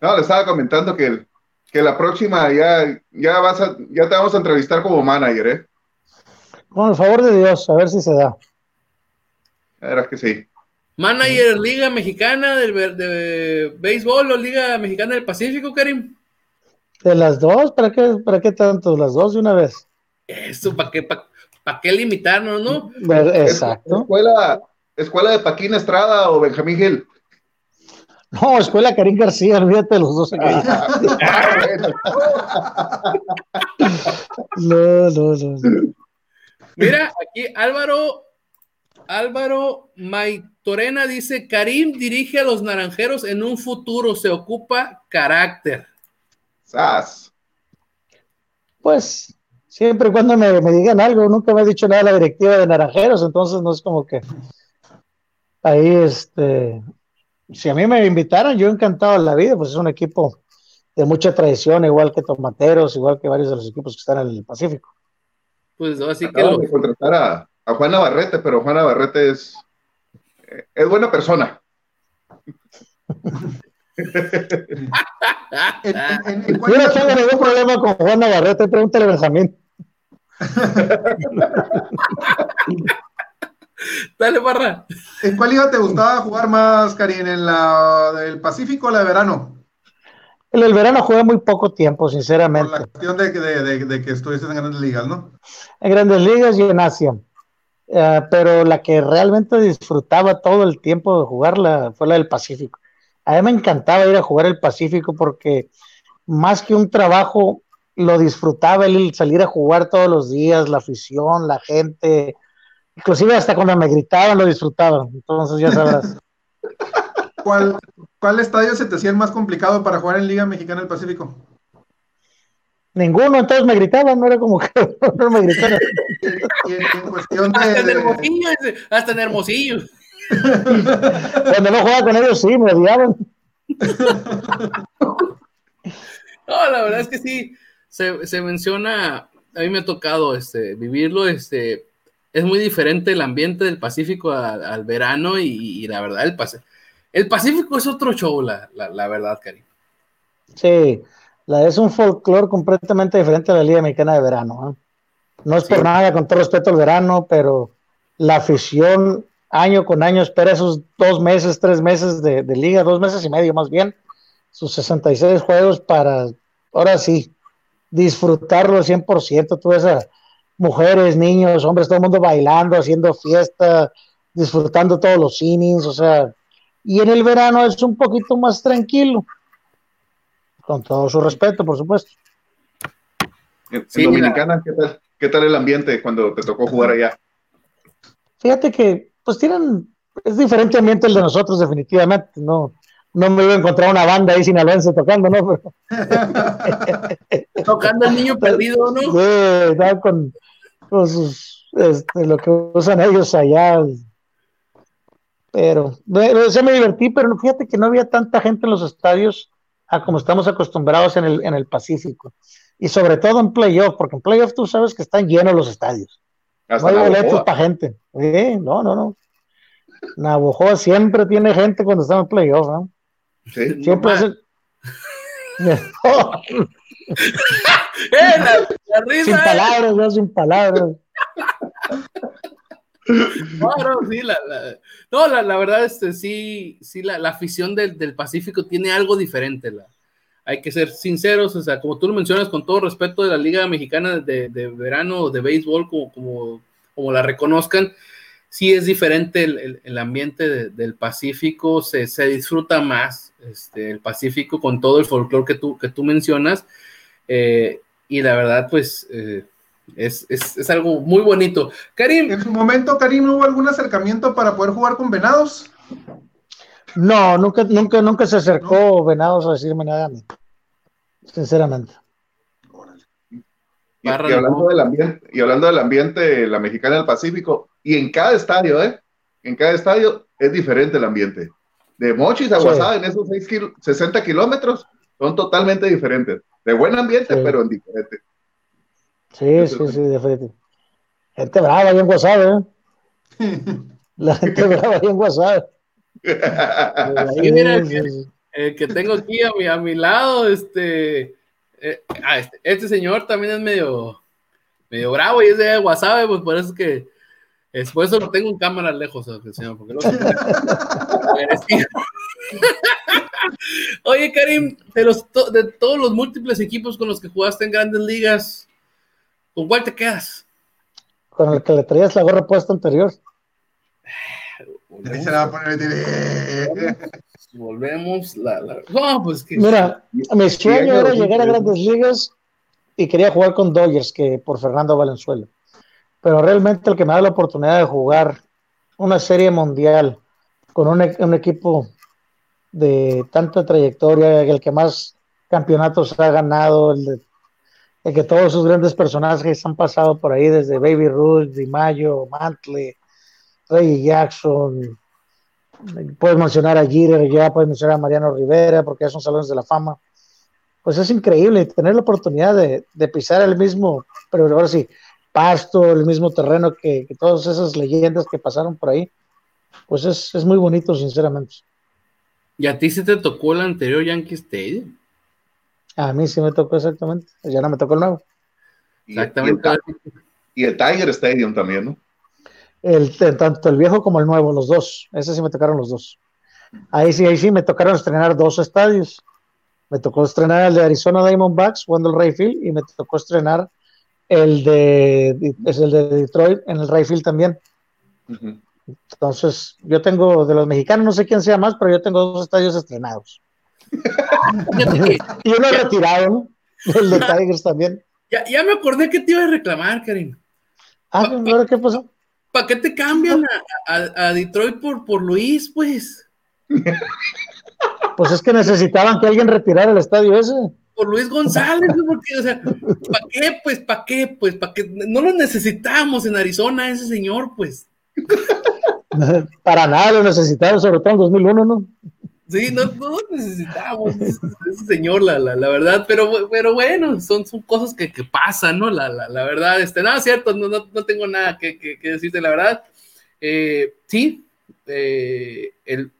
No, le estaba comentando que, que la próxima ya, ya vas a, ya te vamos a entrevistar como manager, ¿eh? Con el favor de Dios, a ver si se da. Era que sí. Manager Liga Mexicana de, de Béisbol o Liga Mexicana del Pacífico, Karim. De las dos, ¿para qué, para qué tanto? Las dos de una vez. Eso, ¿para qué, para, qué limitarnos, no? Exacto. Escuela, escuela de Paquín Estrada o Benjamín Gil. No, escuela Karim García, olvídate de los dos no, no, no. Mira, aquí Álvaro, Álvaro Maitorena dice: Karim dirige a los naranjeros en un futuro, se ocupa carácter. Pues siempre y cuando me, digan algo, nunca me ha dicho nada la directiva de Naranjeros, entonces no es como que ahí este, si a mí me invitaran, yo encantado de la vida, pues es un equipo de mucha tradición, igual que Tomateros, igual que varios de los equipos que están en el Pacífico. Pues así que lo... contratar a, a Juan Navarrete, pero Juan Navarrete es, es buena persona. Yo *laughs* no tengo ningún problema con Juan Navarrete, pregúntale a Benjamín. *laughs* Dale, barra. ¿En cuál liga te gustaba jugar más, Karim? ¿En la del Pacífico o la de verano? En el verano jugué muy poco tiempo, sinceramente. Por la cuestión de, que estuviste en grandes ligas, ¿no? En grandes ligas y en Asia. Eh, pero la que realmente disfrutaba todo el tiempo de jugarla fue la del Pacífico. A mí me encantaba ir a jugar el Pacífico porque más que un trabajo, lo disfrutaba el salir a jugar todos los días, la afición, la gente, inclusive hasta cuando me gritaban lo disfrutaban, entonces ya sabrás. *laughs* ¿Cuál, ¿Cuál estadio se te hacía el más complicado para jugar en Liga Mexicana del Pacífico? Ninguno, entonces me gritaban, no era como que *laughs* no me gritaban. en cuestión de, hasta en Hermosillo, hasta en Hermosillo. Cuando no jugaba con ellos, sí, me odiaban. No, la verdad es que sí, se, menciona, a mí me ha tocado este, vivirlo, este, es muy diferente el ambiente del Pacífico al, verano y, la verdad, el, el Pacífico es otro show, la, verdad, Karim. Sí, la, es un folclore completamente diferente a la Liga Mexicana de Verano. ¿eh? No es por nada, con todo respeto al verano, pero la afición año con año espera esos dos meses, tres meses de, liga, dos meses y medio más bien, sus 66 juegos para, ahora sí, disfrutarlo al 100%. Tú ves a mujeres, niños, hombres, todo el mundo bailando, haciendo fiesta, disfrutando todos los innings, o sea, y en el verano es un poquito más tranquilo, con todo su respeto, por supuesto. En Dominicana, ¿qué tal, ¿qué tal el ambiente cuando te tocó jugar allá? Fíjate que pues tienen, es diferente ambiente el de nosotros definitivamente, no, no me iba a encontrar una banda ahí sinaloense tocando, ¿no? *laughs* tocando el niño perdido, ¿no? Sí, con, sus, este, lo que usan ellos allá. Pero, se me divertí, pero fíjate que no había tanta gente en los estadios a como estamos acostumbrados en el, en el Pacífico. Y sobre todo en playoff, porque en playoff tú sabes que están llenos los estadios no hay boletos para gente. no, no, no. Navojoa siempre tiene gente cuando está en playoff, ¿no? Sí, siempre es *laughs* eh, la, risa, sin palabras, no, sin palabras. No, sí, la, no, la, verdad, este, sí, sí, la, afición del, del, Pacífico tiene algo diferente. La, hay que ser sinceros, o sea, como tú lo mencionas, con todo respeto de la Liga Mexicana de, de Verano de Béisbol, como, como, como la reconozcan, sí es diferente el, el, ambiente del Pacífico, se, se, disfruta más este, el Pacífico con todo el folclore que tú, que tú mencionas, eh, y la verdad, pues... Eh, es, es, es, algo muy bonito. Karim. En su momento, Karim, ¿hubo algún acercamiento para poder jugar con Venados? No, nunca, nunca, nunca se acercó Venados a decirme nada a mí. Sinceramente. Y, hablando del ambiente, y hablando del ambiente, la mexicana del Pacífico, y en cada estadio, ¿eh? En cada estadio es diferente el ambiente. De Mochis a Guasada, en esos 60 kilómetros, son totalmente diferentes. De buen ambiente, pero en diferente. Sí, sí, sí, definitivamente. Gente brava ahí en WhatsApp, ¿eh? *laughs* La gente brava ahí en *laughs* mira, el que, tengo aquí a mi, a mi lado, este, eh, ah, este, este, señor también es medio, medio bravo y es de WhatsApp, pues por eso es que es, por eso lo tengo en cámara lejos, señor, porque lo *laughs* *laughs* Oye, Karim, de, los, de todos los múltiples equipos con los que jugaste en grandes ligas, ¿con cuál te quedas? Con el que le traías la gorra puesta anterior. Ahí se la va a poner Volvemos. La, la... No, pues que... Mira, mi sueño era llegar a grandes ligas y quería jugar con Dodgers que por Fernando Valenzuela. Pero realmente el que me da la oportunidad de jugar una serie mundial con un, un equipo de tanta trayectoria, el que más campeonatos ha ganado, el, que todos sus grandes personajes han pasado por ahí, desde Baby Ruth, Di Mayo, Mantle, Ray Jackson, puedes mencionar a Jeter, ya puedes mencionar a Mariano Rivera, porque ya son salones de la fama. Pues es increíble tener la oportunidad de, pisar el mismo, pero ahora sí, pasto, el mismo terreno que, todas esas leyendas que pasaron por ahí. Pues es, es muy bonito, sinceramente. ¿Y a ti se te tocó el anterior Yankee Stadium? A mí sí me tocó exactamente. Ya no me tocó el nuevo. Exactamente. Y el, Tiger Stadium también, ¿no? El, tanto el viejo como el nuevo, los dos. Ese sí me tocaron los dos. Ahí sí, ahí sí me tocaron estrenar dos estadios. Me tocó estrenar el de Arizona Diamondbacks, Wendell Rayfield, y me tocó estrenar el de, es el de Detroit en el Rayfield también. Entonces, yo tengo de los mexicanos, no sé quién sea más, pero yo tengo dos estadios estrenados. *laughs* y uno retirado, ¿no? El de Tigers también. Ya, ya, me acordé que te iba a reclamar, Karim. Ah, ¿qué pasó? ¿Para qué te cambian a, a, Detroit por, por Luis, pues? Pues es que necesitaban que alguien retirara el estadio ese. Por Luis González, porque, o sea, ¿para qué? Pues, ¿para qué? Pues, ¿para qué? No lo necesitamos en Arizona, ese señor, pues. *laughs* Para nada lo necesitaron, sobre todo en 2001, ¿no? Sí, no, no necesitamos ese, señor, la, la, la, verdad, pero, pero bueno, son, son cosas que, que pasan, ¿no? La, la, la, verdad, este, nada, cierto, no, no, no tengo nada que, que, que, decirte, la verdad. Eh, sí, eh, el,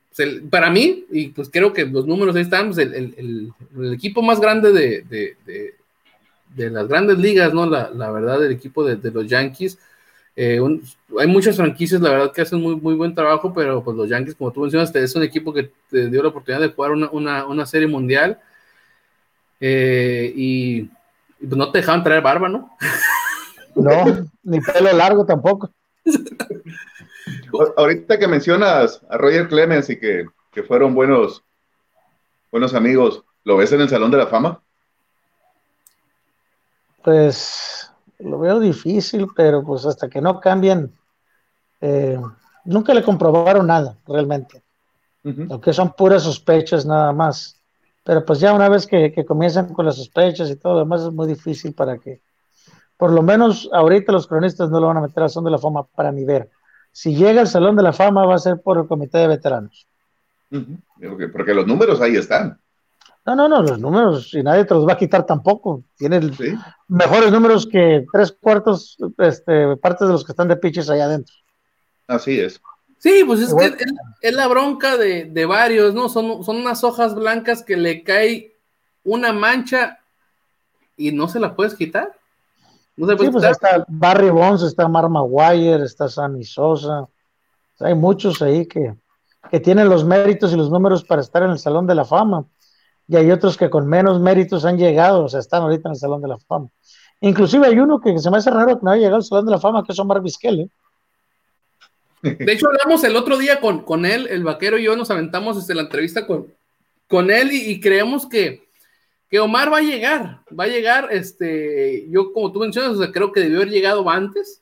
para mí, y pues creo que los números ahí están, pues el, el, el, equipo más grande de, de, de, de, las grandes ligas, ¿no? La, la verdad, el equipo de, los Yankees, eh, hay muchas franquicias, la verdad, que hacen muy, muy buen trabajo, pero pues los Yankees, como tú mencionaste, es un equipo que te dio la oportunidad de jugar una, una, una serie mundial eh, y, pues no te dejaban traer barba, ¿no? No, ni pelo largo tampoco. *laughs* Ahorita que mencionas a Roger Clemens y que, que fueron buenos, buenos amigos, ¿lo ves en el Salón de la Fama? Pues lo veo difícil, pero pues hasta que no cambien, eh, nunca le comprobaron nada realmente. Lo que son puras sospechas nada más. Pero pues ya una vez que, comienzan con las sospechas y todo lo demás es muy difícil para que, por lo menos ahorita los cronistas no lo van a meter al Salón de la Fama para ni ver. Si llega al Salón de la Fama va a ser por el Comité de Veteranos. Porque los números ahí están. No, no, no, los números, y nadie te los va a quitar tampoco. Tiene mejores números que tres cuartos este, partes de los que están de pitches allá adentro. Así es. Sí, pues es que es, la bronca de, varios, ¿no? Son, son unas hojas blancas que le cae una mancha y no se la puedes quitar. No se sí, pues está Barry Bonds, está Mar Maguire, está Sammy Sosa. Hay muchos ahí que, que tienen los méritos y los números para estar en el Salón de la Fama y hay otros que con menos méritos han llegado, o sea, están ahorita en el Salón de la Fama. Inclusive hay uno que se me hace raro que no haya llegado al Salón de la Fama, que es Omar Vizquel. ¿eh? De hecho, hablamos el otro día con, con él, el vaquero y yo nos aventamos desde la entrevista con, con él y, creemos que, que, Omar va a llegar, va a llegar, este, yo como tú mencionas, creo que debió haber llegado antes.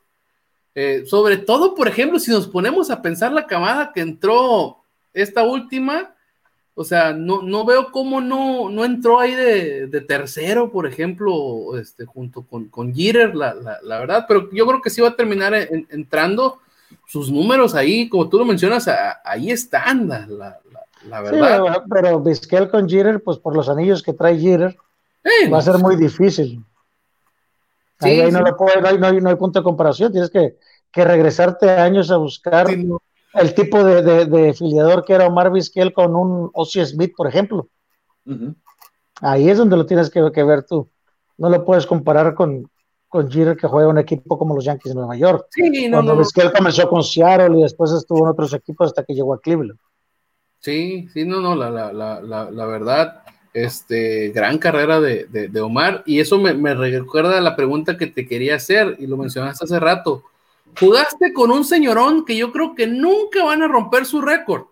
Eh, sobre todo, por ejemplo, si nos ponemos a pensar la camada que entró esta última, o sea, no, no veo cómo no, no entró ahí de, tercero, por ejemplo, este, junto con, con Jeter, la, la, verdad, pero yo creo que sí va a terminar entrando sus números ahí, como tú lo mencionas, ahí están, la, la verdad. pero Vizquel con Jeter, pues por los anillos que trae Jeter, va a ser muy difícil. ahí, no, hay, no, hay, punto de comparación, tienes que, que regresarte años a buscar el tipo de, de, filiador que era Omar Vizquel con un Ozzy Smith, por ejemplo. Ahí es donde lo tienes que, que, ver tú. No lo puedes comparar con, con Jeter que juega un equipo como los Yankees de Nueva York. Sí, no, Cuando Vizquel comenzó con Seattle y después estuvo en otros equipos hasta que llegó a Cleveland. Sí, sí, no, no, la, la, la, la verdad, este, gran carrera de, de, Omar, y eso me, me, recuerda a la pregunta que te quería hacer, y lo mencionaste hace rato. Jugaste con un señorón que yo creo que nunca van a romper su récord,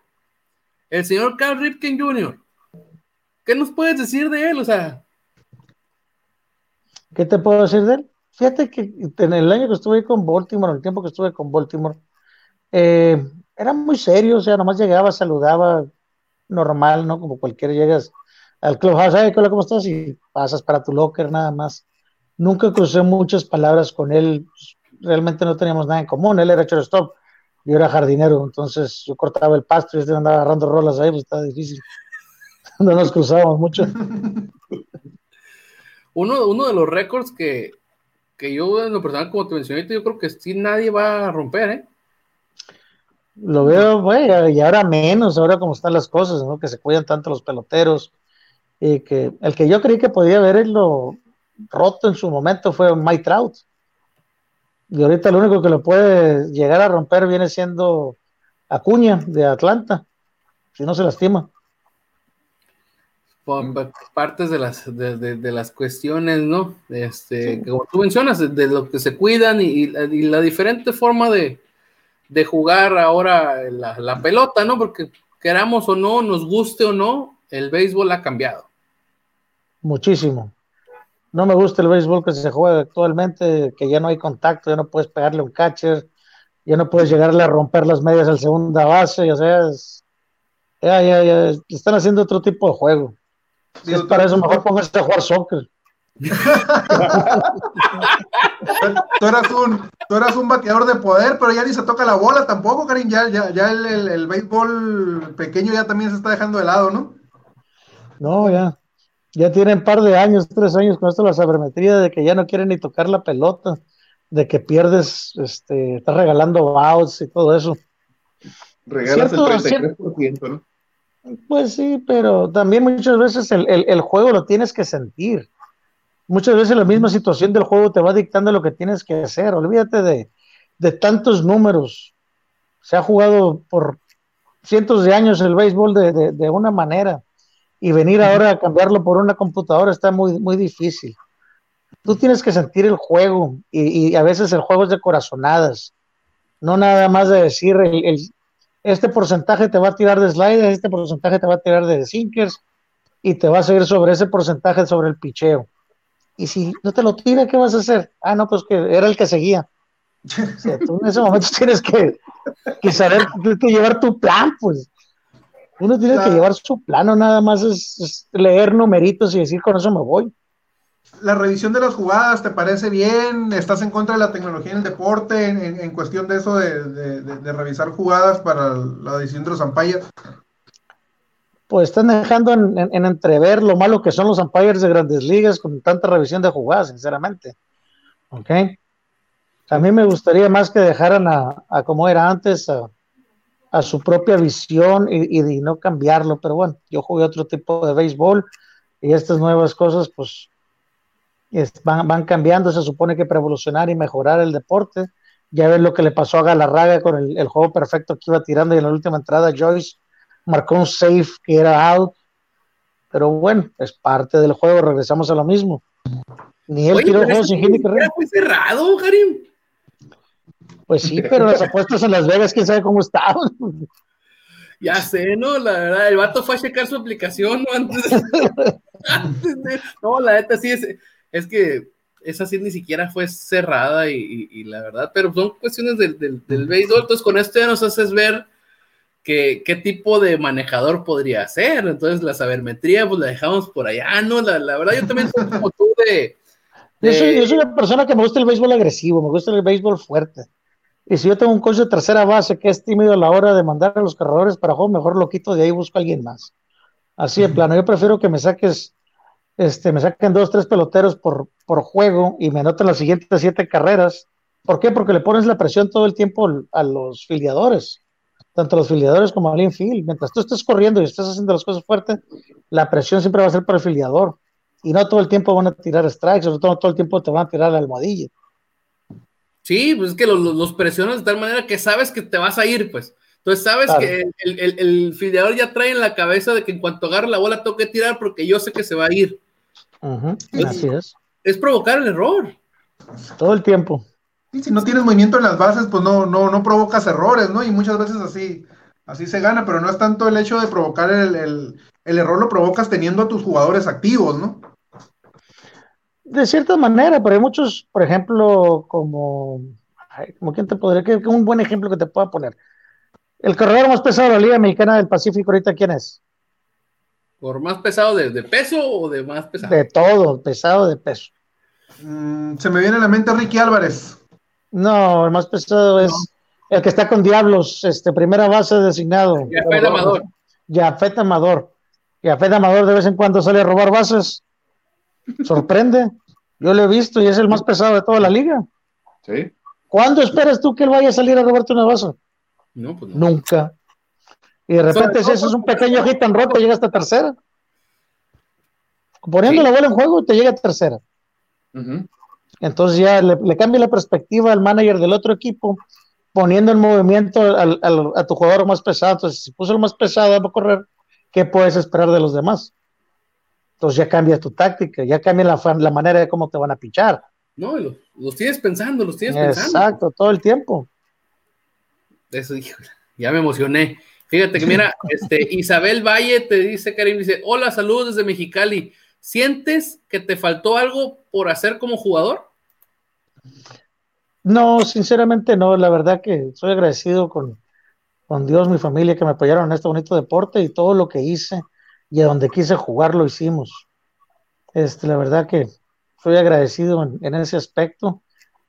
el señor Carl Ripken Jr. ¿Qué nos puedes decir de él? O sea, ¿qué te puedo decir de él? Fíjate que en el año que estuve con Baltimore, el tiempo que estuve con Baltimore, eh, era muy serio, o sea, nomás llegaba, saludaba normal, ¿no? Como cualquiera llegas al clubhouse, ¿sabes ¿cómo estás? Y pasas para tu locker nada más. Nunca crucé muchas palabras con él, pues, realmente no teníamos nada en común, él era shortstop, yo era jardinero, entonces yo cortaba el pasto y este andaba agarrando rolas ahí, pues estaba difícil. *laughs* no nos cruzábamos mucho. *laughs* Uno, uno de los récords que, que yo en lo personal, como te mencioné, yo creo que sí nadie va a romper, ¿eh? Lo veo, güey, y ahora menos, ahora como están las cosas, ¿no? Que se cuidan tanto los peloteros. Y que el que yo creí que podía verlo roto en su momento fue Mike Trout. Y ahorita lo único que lo puede llegar a romper viene siendo Acuña de Atlanta, si no se lastima. partes de las, de, las cuestiones, ¿no? Este, como tú mencionas, de, lo que se cuidan y la diferente forma de, de jugar ahora la, pelota, ¿no? Porque queramos o no, nos guste o no, el béisbol ha cambiado. Muchísimo. No me gusta el béisbol que se juega actualmente, que ya no hay contacto, ya no puedes pegarle un catcher, ya no puedes llegarle a romper las medias al segunda base, o sea, ya, ya, ya, están haciendo otro tipo de juego. Si es para eso, mejor pónganse a jugar soccer *laughs* tú, eras un, tú eras un bateador de poder, pero ya ni se toca la bola tampoco, Karim. Ya, ya, el, el, béisbol pequeño ya también se está dejando de lado, ¿no? No, ya. Ya tienen un par de años, tres años con esto la sabermetría de que ya no quieren ni tocar la pelota, de que pierdes, este, estás regalando outs y todo eso. Regalas el 33%, ¿no? Pues sí, pero también muchas veces el, el juego lo tienes que sentir muchas veces la misma situación del juego te va dictando lo que tienes que hacer. Olvídate de, de tantos números. Se ha jugado por cientos de años el béisbol de, de, una manera y venir ahora a cambiarlo por una computadora está muy, muy difícil. Tú tienes que sentir el juego y, y a veces el juego es de corazonadas, no nada más de decir el, este porcentaje te va a tirar de sliders, este porcentaje te va a tirar de sinkers y te va a seguir sobre ese porcentaje sobre el picheo y si no te lo tira, ¿qué vas a hacer? Ah, no, pues que era el que seguía. tú en ese momento *laughs* tienes que, saber, que llevar tu plan, pues. Uno tiene que llevar su plano, nada más es, leer numeritos y decir con eso me voy. La revisión de las jugadas, ¿te parece bien? ¿Estás en contra de la tecnología en el deporte en, cuestión de eso de, revisar jugadas para la decisión de los ampallas? Pues están dejando en, entrever lo malo que son los umpires de grandes ligas con tanta revisión de jugadas, sinceramente. ¿Ok? A mí me gustaría más que dejaran a, como era antes, a, su propia visión y, y, no cambiarlo, pero bueno, yo jugué otro tipo de béisbol y estas nuevas cosas, pues, van, van cambiando, se supone que para evolucionar y mejorar el deporte. Ya ves lo que le pasó a Galarraga con el, el juego perfecto que iba tirando y en la última entrada Joyce marcó un safe que era out, pero bueno, es parte del juego, regresamos a lo mismo. Ni él tiró juego sin hit carrera. Fue cerrado, Karim. Pues sí, pero las apuestas en Las Vegas, quién sabe cómo estaban. Ya sé, ¿no? La verdad, el vato fue a checar su aplicación, ¿no? Antes, de... *laughs* No, la neta sí es, es que esa sí ni siquiera fue cerrada y, la verdad, pero son cuestiones del, del, del béisbol, entonces con esto ya nos haces ver qué, tipo de manejador podría ser. Entonces, la sabermetría, pues la dejamos por allá, ¿no? La, la verdad, yo también soy como tú de. Yo, soy, una persona que me gusta el béisbol agresivo, me gusta el béisbol fuerte. Y si yo tengo un coche de tercera base que es tímido a la hora de mandar a los corredores para juego, mejor lo quito de ahí y busco a alguien más. Así de plano, yo prefiero que me saques este, me sacan dos, tres peloteros por, por juego y me anotan las siguientes siete carreras. ¿Por qué? Porque le pones la presión todo el tiempo a los filiadores, tanto los filiadores como al infield. Mientras tú estés corriendo y estés haciendo las cosas fuertes, la presión siempre va a ser para el filiador. Y no todo el tiempo van a tirar strikes, sobre todo todo el tiempo te van a tirar la almohadilla. Sí, pues es que los, los presionas de tal manera que sabes que te vas a ir, pues. Entonces sabes que el, el, el, filiador ya trae en la cabeza de que en cuanto agarre la bola tengo que tirar porque yo sé que se va a ir. Así es. Es provocar el error. Todo el tiempo. Y si no tienes movimiento en las bases, pues no, no, no provocas errores, ¿no? Y muchas veces así, así se gana, pero no es tanto el hecho de provocar el, el, el error, lo provocas teniendo a tus jugadores activos, ¿no? De cierta manera, pero hay muchos, por ejemplo, como, como quién te podría, que un buen ejemplo que te pueda poner. El corredor más pesado de la Liga Mexicana del Pacífico ahorita, ¿quién es? ¿Por más pesado de, de peso o de más pesado? De todo, pesado de peso. Mm, se me viene a la mente Ricky Álvarez. No, el más pesado es el que está con Diablos, este, primera base designado. Yafet Amador. Yafet Amador. Yafet Amador de vez en cuando sale a robar bases. Sorprende. Yo lo he visto y es el más pesado de toda la liga. Sí. ¿Cuándo esperas tú que él vaya a salir a robarte una base? No, pues no. Nunca. Y de repente, si eso es un pequeño hit en roto, llega hasta tercera. Poniendo Sí. la bola en juego, te llega a tercera. Ujú. Entonces ya le, le cambia la perspectiva al manager del otro equipo, poniendo en movimiento al- al- a tu jugador más pesado. Entonces, si puso el más pesado va a correr, ¿qué puedes esperar de los demás? Entonces ya cambia tu táctica, ya cambia la, la manera de cómo te van a pichar. No, los, los tienes pensando, los tienes pensando. Exacto, todo el tiempo. Eso, *laughs* ya me emocioné. Fíjate que mira, *laughs* este, Isabel Valle te dice, Karim, dice, hola, saludos desde Mexicali. ¿Sientes que te faltó algo por hacer como jugador? No, sinceramente no, la verdad que soy agradecido con, con Dios, mi familia, que me apoyaron en este bonito deporte y todo lo que hice y a donde quise jugar lo hicimos. Este, la verdad que soy agradecido en, ese aspecto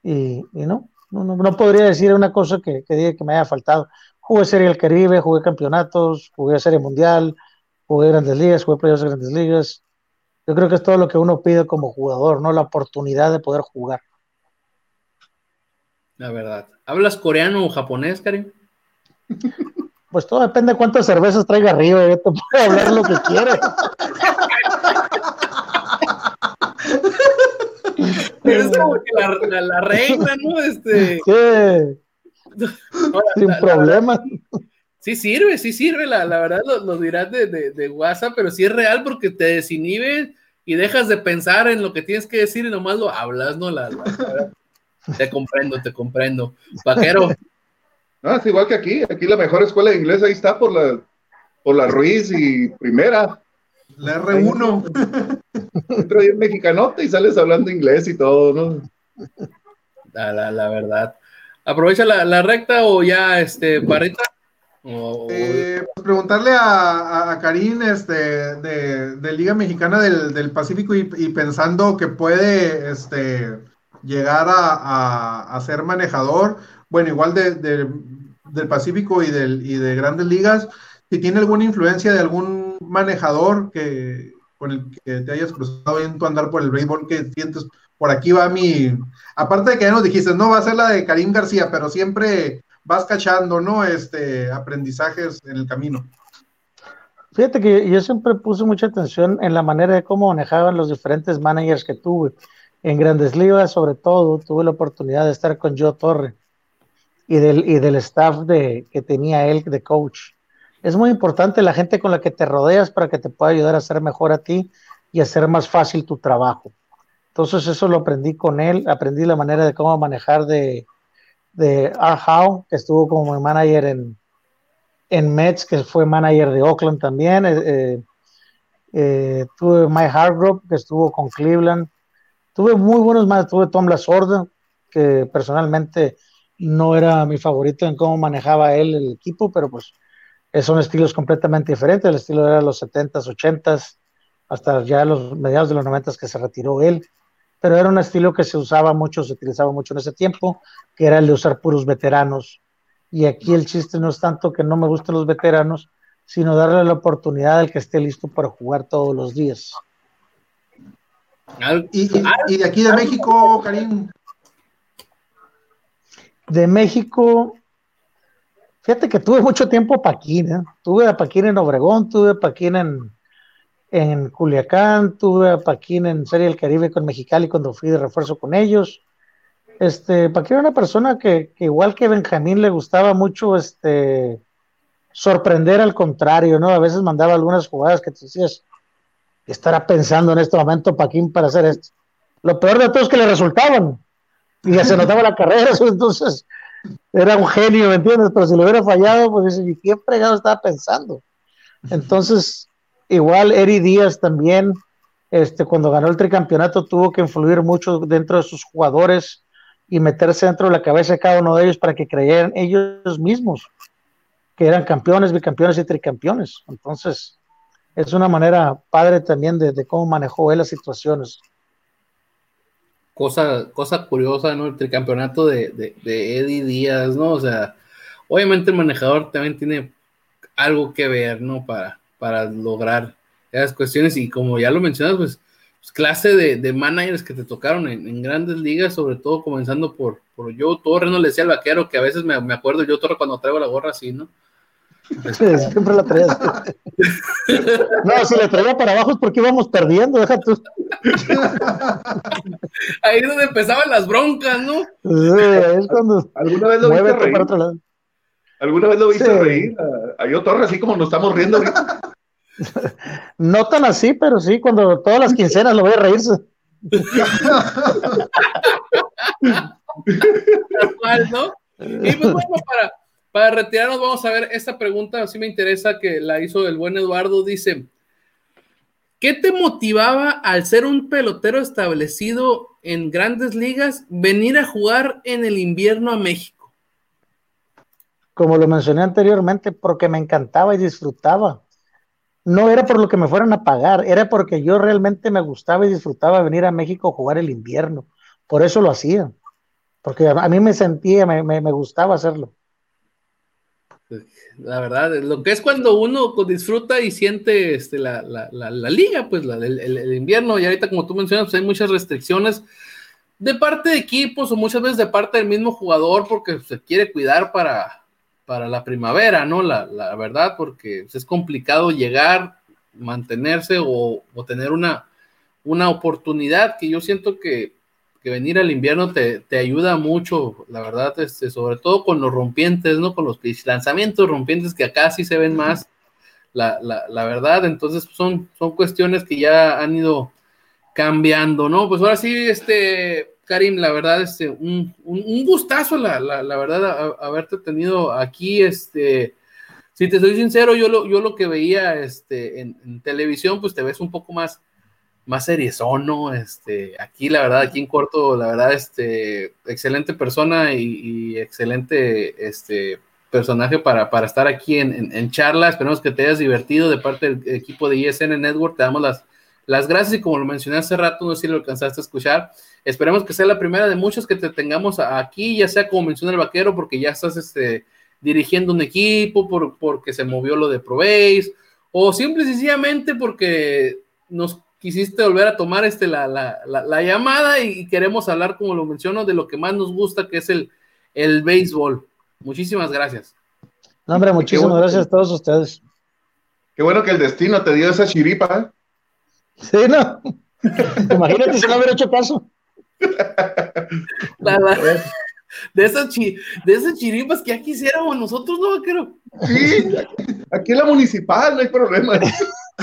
y, no, no, no podría decir una cosa que, que diga que me haya faltado. Jugué Serie del Caribe, jugué campeonatos, jugué Serie Mundial, jugué Grandes Ligas, jugué playoffs de Grandes Ligas. Yo creo que es todo lo que uno pide como jugador, ¿no? La oportunidad de poder jugar. La verdad. ¿Hablas coreano o japonés, Karim? *laughs* Pues todo depende de cuántas cervezas traiga arriba, yo te puedo hablar lo que quiera. *laughs* Es como que la, la- la reina, ¿no? Este, Sí, *laughs* ahora, sin la- problema. Sí sirve, sí sirve, la, la verdad lo, lo dirás de, de, de WhatsApp, pero sí es real porque te desinhibe y dejas de pensar en lo que tienes que decir y nomás lo hablas, ¿no? La, la- la- *laughs* te comprendo, te comprendo. Vaquero, No, es igual que aquí. Aquí la mejor escuela de inglés ahí está por la, por la Ruiz y primera. La R1. Entra ahí en mexicanote y sales hablando inglés y todo, ¿no? la, la, la verdad. ¿Aprovecha la, la recta o ya, este, Parrita? Eh, pues preguntarle a, a, Karim este, de, Liga Mexicana del, Pacífico y, pensando que puede este, llegar a, ser manejador, bueno, igual de, de- del Pacífico y, del, de grandes ligas, si tiene alguna influencia de algún manejador que, con el que te hayas cruzado en tu andar por el béisbol, que sientes, por aquí va mi, aparte de que ya nos dijiste, no va a ser la de Karim García, pero siempre vas cachando, ¿no? Este, aprendizajes en el camino. Fíjate que yo siempre puse mucha atención en la manera de cómo manejaban los diferentes managers que tuve. En Grandes Ligas, sobre todo, tuve la oportunidad de estar con Joe Torre y del, y del staff de, que tenía él de coach. Es muy importante la gente con la que te rodeas para que te pueda ayudar a ser mejor a ti y hacer más fácil tu trabajo. Entonces eso lo aprendí con él, aprendí la manera de cómo manejar de, de Art Howe, que estuvo como manager en, en Mets, que fue manager de Oakland también. eh, eh, eh, tuve Mike Hargrove, que estuvo con Cleveland. Tuve muy buenos más. Tuve Tom Lasorda, que personalmente no era mi favorito en cómo manejaba él el equipo, pero pues son estilos completamente diferentes. El estilo era los 70s, 80s, hasta ya los mediados de los 90s que se retiró él. Pero era un estilo que se usaba mucho, se utilizaba mucho en ese tiempo, que era el de usar puros veteranos. Y aquí el chiste no es tanto que no me gusten los veteranos, sino darle la oportunidad al que esté listo para jugar todos los días. Y, de aquí de México, Karim. De México, fíjate que tuve mucho tiempo Paquín, ¿eh? tuve a Paquín en Obregón, tuve a Paquín en, en Culiacán, tuve a Paquín en Serie del Caribe con Mexicali cuando fui de refuerzo con ellos. Este, Paquín era una persona que, que, igual que Benjamín le gustaba mucho este, sorprender al contrario, ¿no? A veces mandaba algunas jugadas que te decías, estará pensando en este momento Paquín para hacer esto. Lo peor de todo es que le resultaban y ya se *laughs* notaba la carrera, *laughs* entonces era un genio, ¿me entiendes? Pero si le hubiera fallado, pues dice, ¿y qué fregado estaba pensando? *laughs* Entonces, igual Eri Díaz también, este, cuando ganó el tricampeonato, tuvo que influir mucho dentro de sus jugadores y meterse dentro de la cabeza de cada uno de ellos para que creyeran ellos mismos que eran campeones, bicampeones y tricampeones. Entonces, es una manera padre también de, cómo manejó él las situaciones. Cosa, cosa curiosa, ¿no? El tricampeonato de, de, Eddie Díaz, ¿no? O sea, obviamente el manejador también tiene algo que ver, ¿no? Para, para lograr esas cuestiones y como ya lo mencionas, pues, pues clase de, managers que te tocaron en, grandes ligas, sobre todo comenzando por, por Joe Torre, no le decía al vaquero que a veces me, me acuerdo yo Torre cuando traigo la gorra así, ¿no? siempre la traías. *laughs* No, si le traía para abajo es porque íbamos perdiendo, deja tú. Ahí es donde empezaban las broncas, ¿no? Sí, es cuando. ¿Alguna vez lo viste reír? Para otro lado. ¿Alguna vez lo viste reír? A, yo Torre, así como nos estamos riendo ahorita. *laughs* No tan así, pero sí, cuando todas las quincenas lo voy a reírse. ¿no? Y pues bueno, para para retirarnos, vamos a ver esta pregunta, así me interesa que la hizo el buen Eduardo. Dice: ¿Qué te motivaba al ser un pelotero establecido en grandes ligas venir a jugar en el invierno a México? Como lo mencioné anteriormente, porque me encantaba y disfrutaba. No era por lo que me fueran a pagar, era porque yo realmente me gustaba y disfrutaba venir a México a jugar el invierno. Por eso lo hacía, porque a mí me sentía, me gustaba hacerlo. La verdad, lo que es cuando uno disfruta y siente este, la, liga, pues la, el, invierno, y ahorita como tú mencionas, pues hay muchas restricciones de parte de equipos o muchas veces de parte del mismo jugador porque se quiere cuidar para, para la primavera, ¿no? La, verdad, porque es complicado llegar, mantenerse o, o tener una, una oportunidad que yo siento que venir al invierno te, ayuda mucho, la verdad, este, sobre todo con los rompientes, ¿no? Con los lanzamientos rompientes que acá sí se ven más, la, verdad, entonces son, son cuestiones que ya han ido cambiando, ¿no? Pues ahora sí, este, Karim, la verdad, este, un, gustazo, la, verdad, haberte tenido aquí, este, si te soy sincero, yo lo, yo lo que veía este, en, en televisión, pues te ves un poco más más seriezón, ¿no? Este, aquí, la verdad, aquí en corto, la verdad, este, excelente persona y, excelente este, personaje para, para estar aquí en, en, charla. Esperemos que te hayas divertido de parte del equipo de ISN Network. Te damos las, las gracias y como lo mencioné hace rato, no sé si lo alcanzaste a escuchar. Esperemos que sea la primera de muchos que te tengamos aquí, ya sea como menciona el vaquero, porque ya estás este, dirigiendo un equipo, por, porque se movió lo de Probéis, o simple y sencillamente porque nos quisiste volver a tomar este, la, la, la, llamada y queremos hablar, como lo menciono, de lo que más nos gusta, que es el, el béisbol. Muchísimas gracias. No, hombre, muchísimas gracias a todos ustedes. Qué bueno que el destino te dio esa chiripa. Sí, no. *laughs* Imagínate si no hubiera hecho caso. de, esas de esas chiripas que ya quisiéramos nosotros, ¿no, vaquero? Sí, aquí en la municipal no hay problema. *laughs*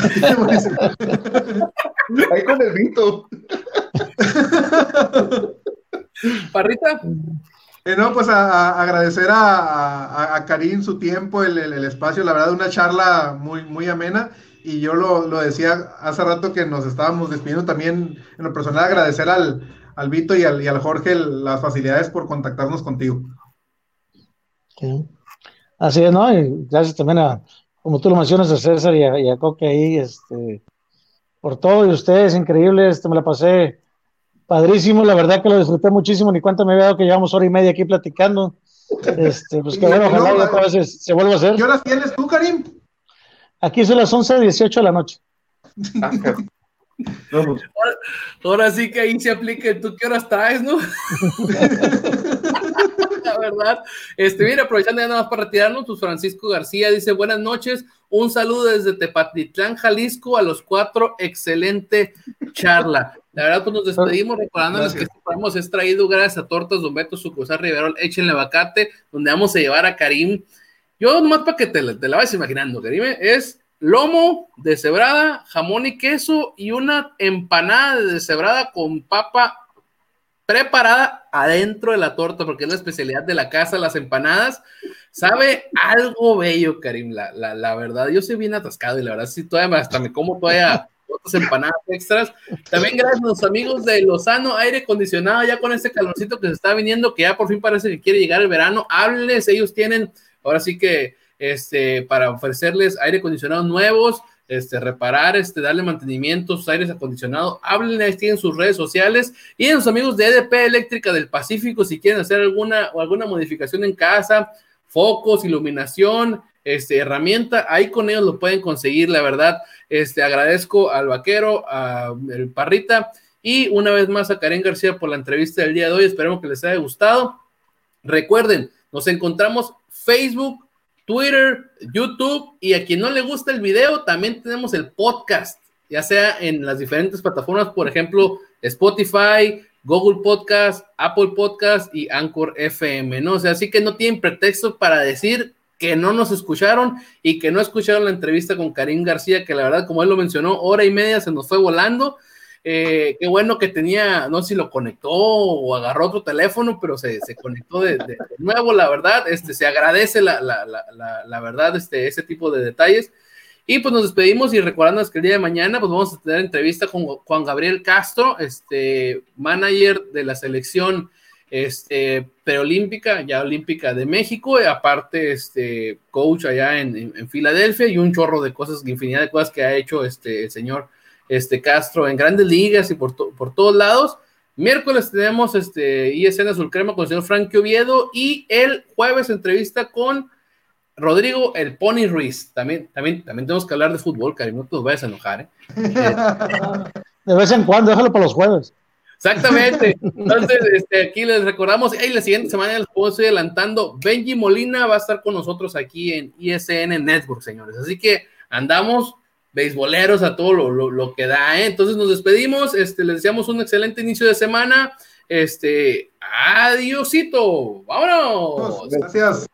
Ahí con el Vito. Parrita. Eh, no, pues a, agradecer a, a, Karim su tiempo, el, espacio, la verdad, una charla muy, muy amena. Y yo lo, decía hace rato que nos estábamos despidiendo también, en lo personal, agradecer al, al Vito y al, y al Jorge las facilidades por contactarnos contigo. Así es, ¿no? Y gracias también a, como tú lo mencionas, a César y a, Coque ahí, este, por todo, y ustedes, increíbles, este, me la pasé padrísimo, la verdad que lo disfruté muchísimo, ni cuánto me había dado que llevamos hora y media aquí platicando. Este, pues que *laughs* bueno, ojalá otra vez se vuelva a hacer. ¿Qué horas tienes tú, Karim? Aquí son las 11, 18 de la noche. *laughs* Pues. Ahora, sí que ahí se aplique, ¿tú qué horas traes, no? *laughs* La verdad. Este, mira, aprovechando ya nada más para retirarnos, pues Francisco García dice, buenas noches, un saludo desde Tepatitlán, Jalisco, a los cuatro, excelente charla. La verdad, pues nos despedimos recordándoles que este programa es traído gracias a Tortas Don Beto Sucursal Riverol, échenle abacate, donde vamos a llevar a Karim. Yo nomás para que te, te la vayas imaginando, Karim, es lomo de cebrada, jamón y queso y una empanada de cebrada con papa preparada adentro de la torta, porque es la especialidad de la casa, las empanadas. Sabe algo bello, Karim, la, la, verdad. Yo soy bien atascado y la verdad, sí, todavía hasta me como todavía otras empanadas extras. También gracias a los amigos de Lozano, aire acondicionado, ya con este calorcito que se está viniendo, que ya por fin parece que quiere llegar el verano. Háblenles, ellos tienen, ahora sí que este, para ofrecerles aire acondicionado nuevos, este, reparar, este, darle mantenimiento sus aires acondicionados. Háblenles, tienen sus redes sociales y en los amigos de EDP Eléctrica del Pacífico, si quieren hacer alguna, o alguna modificación en casa, focos, iluminación, este, herramienta, ahí con ellos lo pueden conseguir, la verdad. Este, agradezco al vaquero, a el Parrita y una vez más a Karen García por la entrevista del día de hoy. Esperemos que les haya gustado. Recuerden, nos encontramos Facebook, Twitter, YouTube y a quien no le gusta el video, también tenemos el podcast, ya sea en las diferentes plataformas, por ejemplo, Spotify, Google Podcast, Apple Podcast y Anchor FM, ¿no? O sea, así que no tienen pretexto para decir que no nos escucharon y que no escucharon la entrevista con Karim García, que la verdad, como él lo mencionó, hora y media se nos fue volando. Eh, qué bueno que tenía, no sé si lo conectó o agarró otro teléfono, pero se, conectó de, nuevo, la verdad, este, se agradece la, la, verdad, este, ese tipo de detalles. Y pues nos despedimos y recordando que el día de mañana pues vamos a tener entrevista con Juan Gabriel Castro, este manager de la selección este, preolímpica, ya olímpica de México, aparte este coach allá en, en, Filadelfia y un chorro de cosas, infinidad de cosas que ha hecho este el señor este, Castro en grandes ligas y por, por todos lados. Miércoles tenemos este ISN Azul Crema con el señor Frankie Oviedo y el jueves entrevista con Rodrigo el Pony Ruiz. También, también, también tenemos que hablar de fútbol, cariño, no te vayas a enojar. ¿eh? *laughs* de vez en cuando, déjalo para los jueves. Exactamente. *laughs* Entonces, este, aquí les recordamos, y la siguiente semana les puedo seguir adelantando, Benji Molina va a estar con nosotros aquí en ISN Network, señores. Así que andamos beisboleros a todo lo, que da, ¿eh? Entonces nos despedimos, este, les deseamos un excelente inicio de semana, este, adiósito, vámonos. Gracias.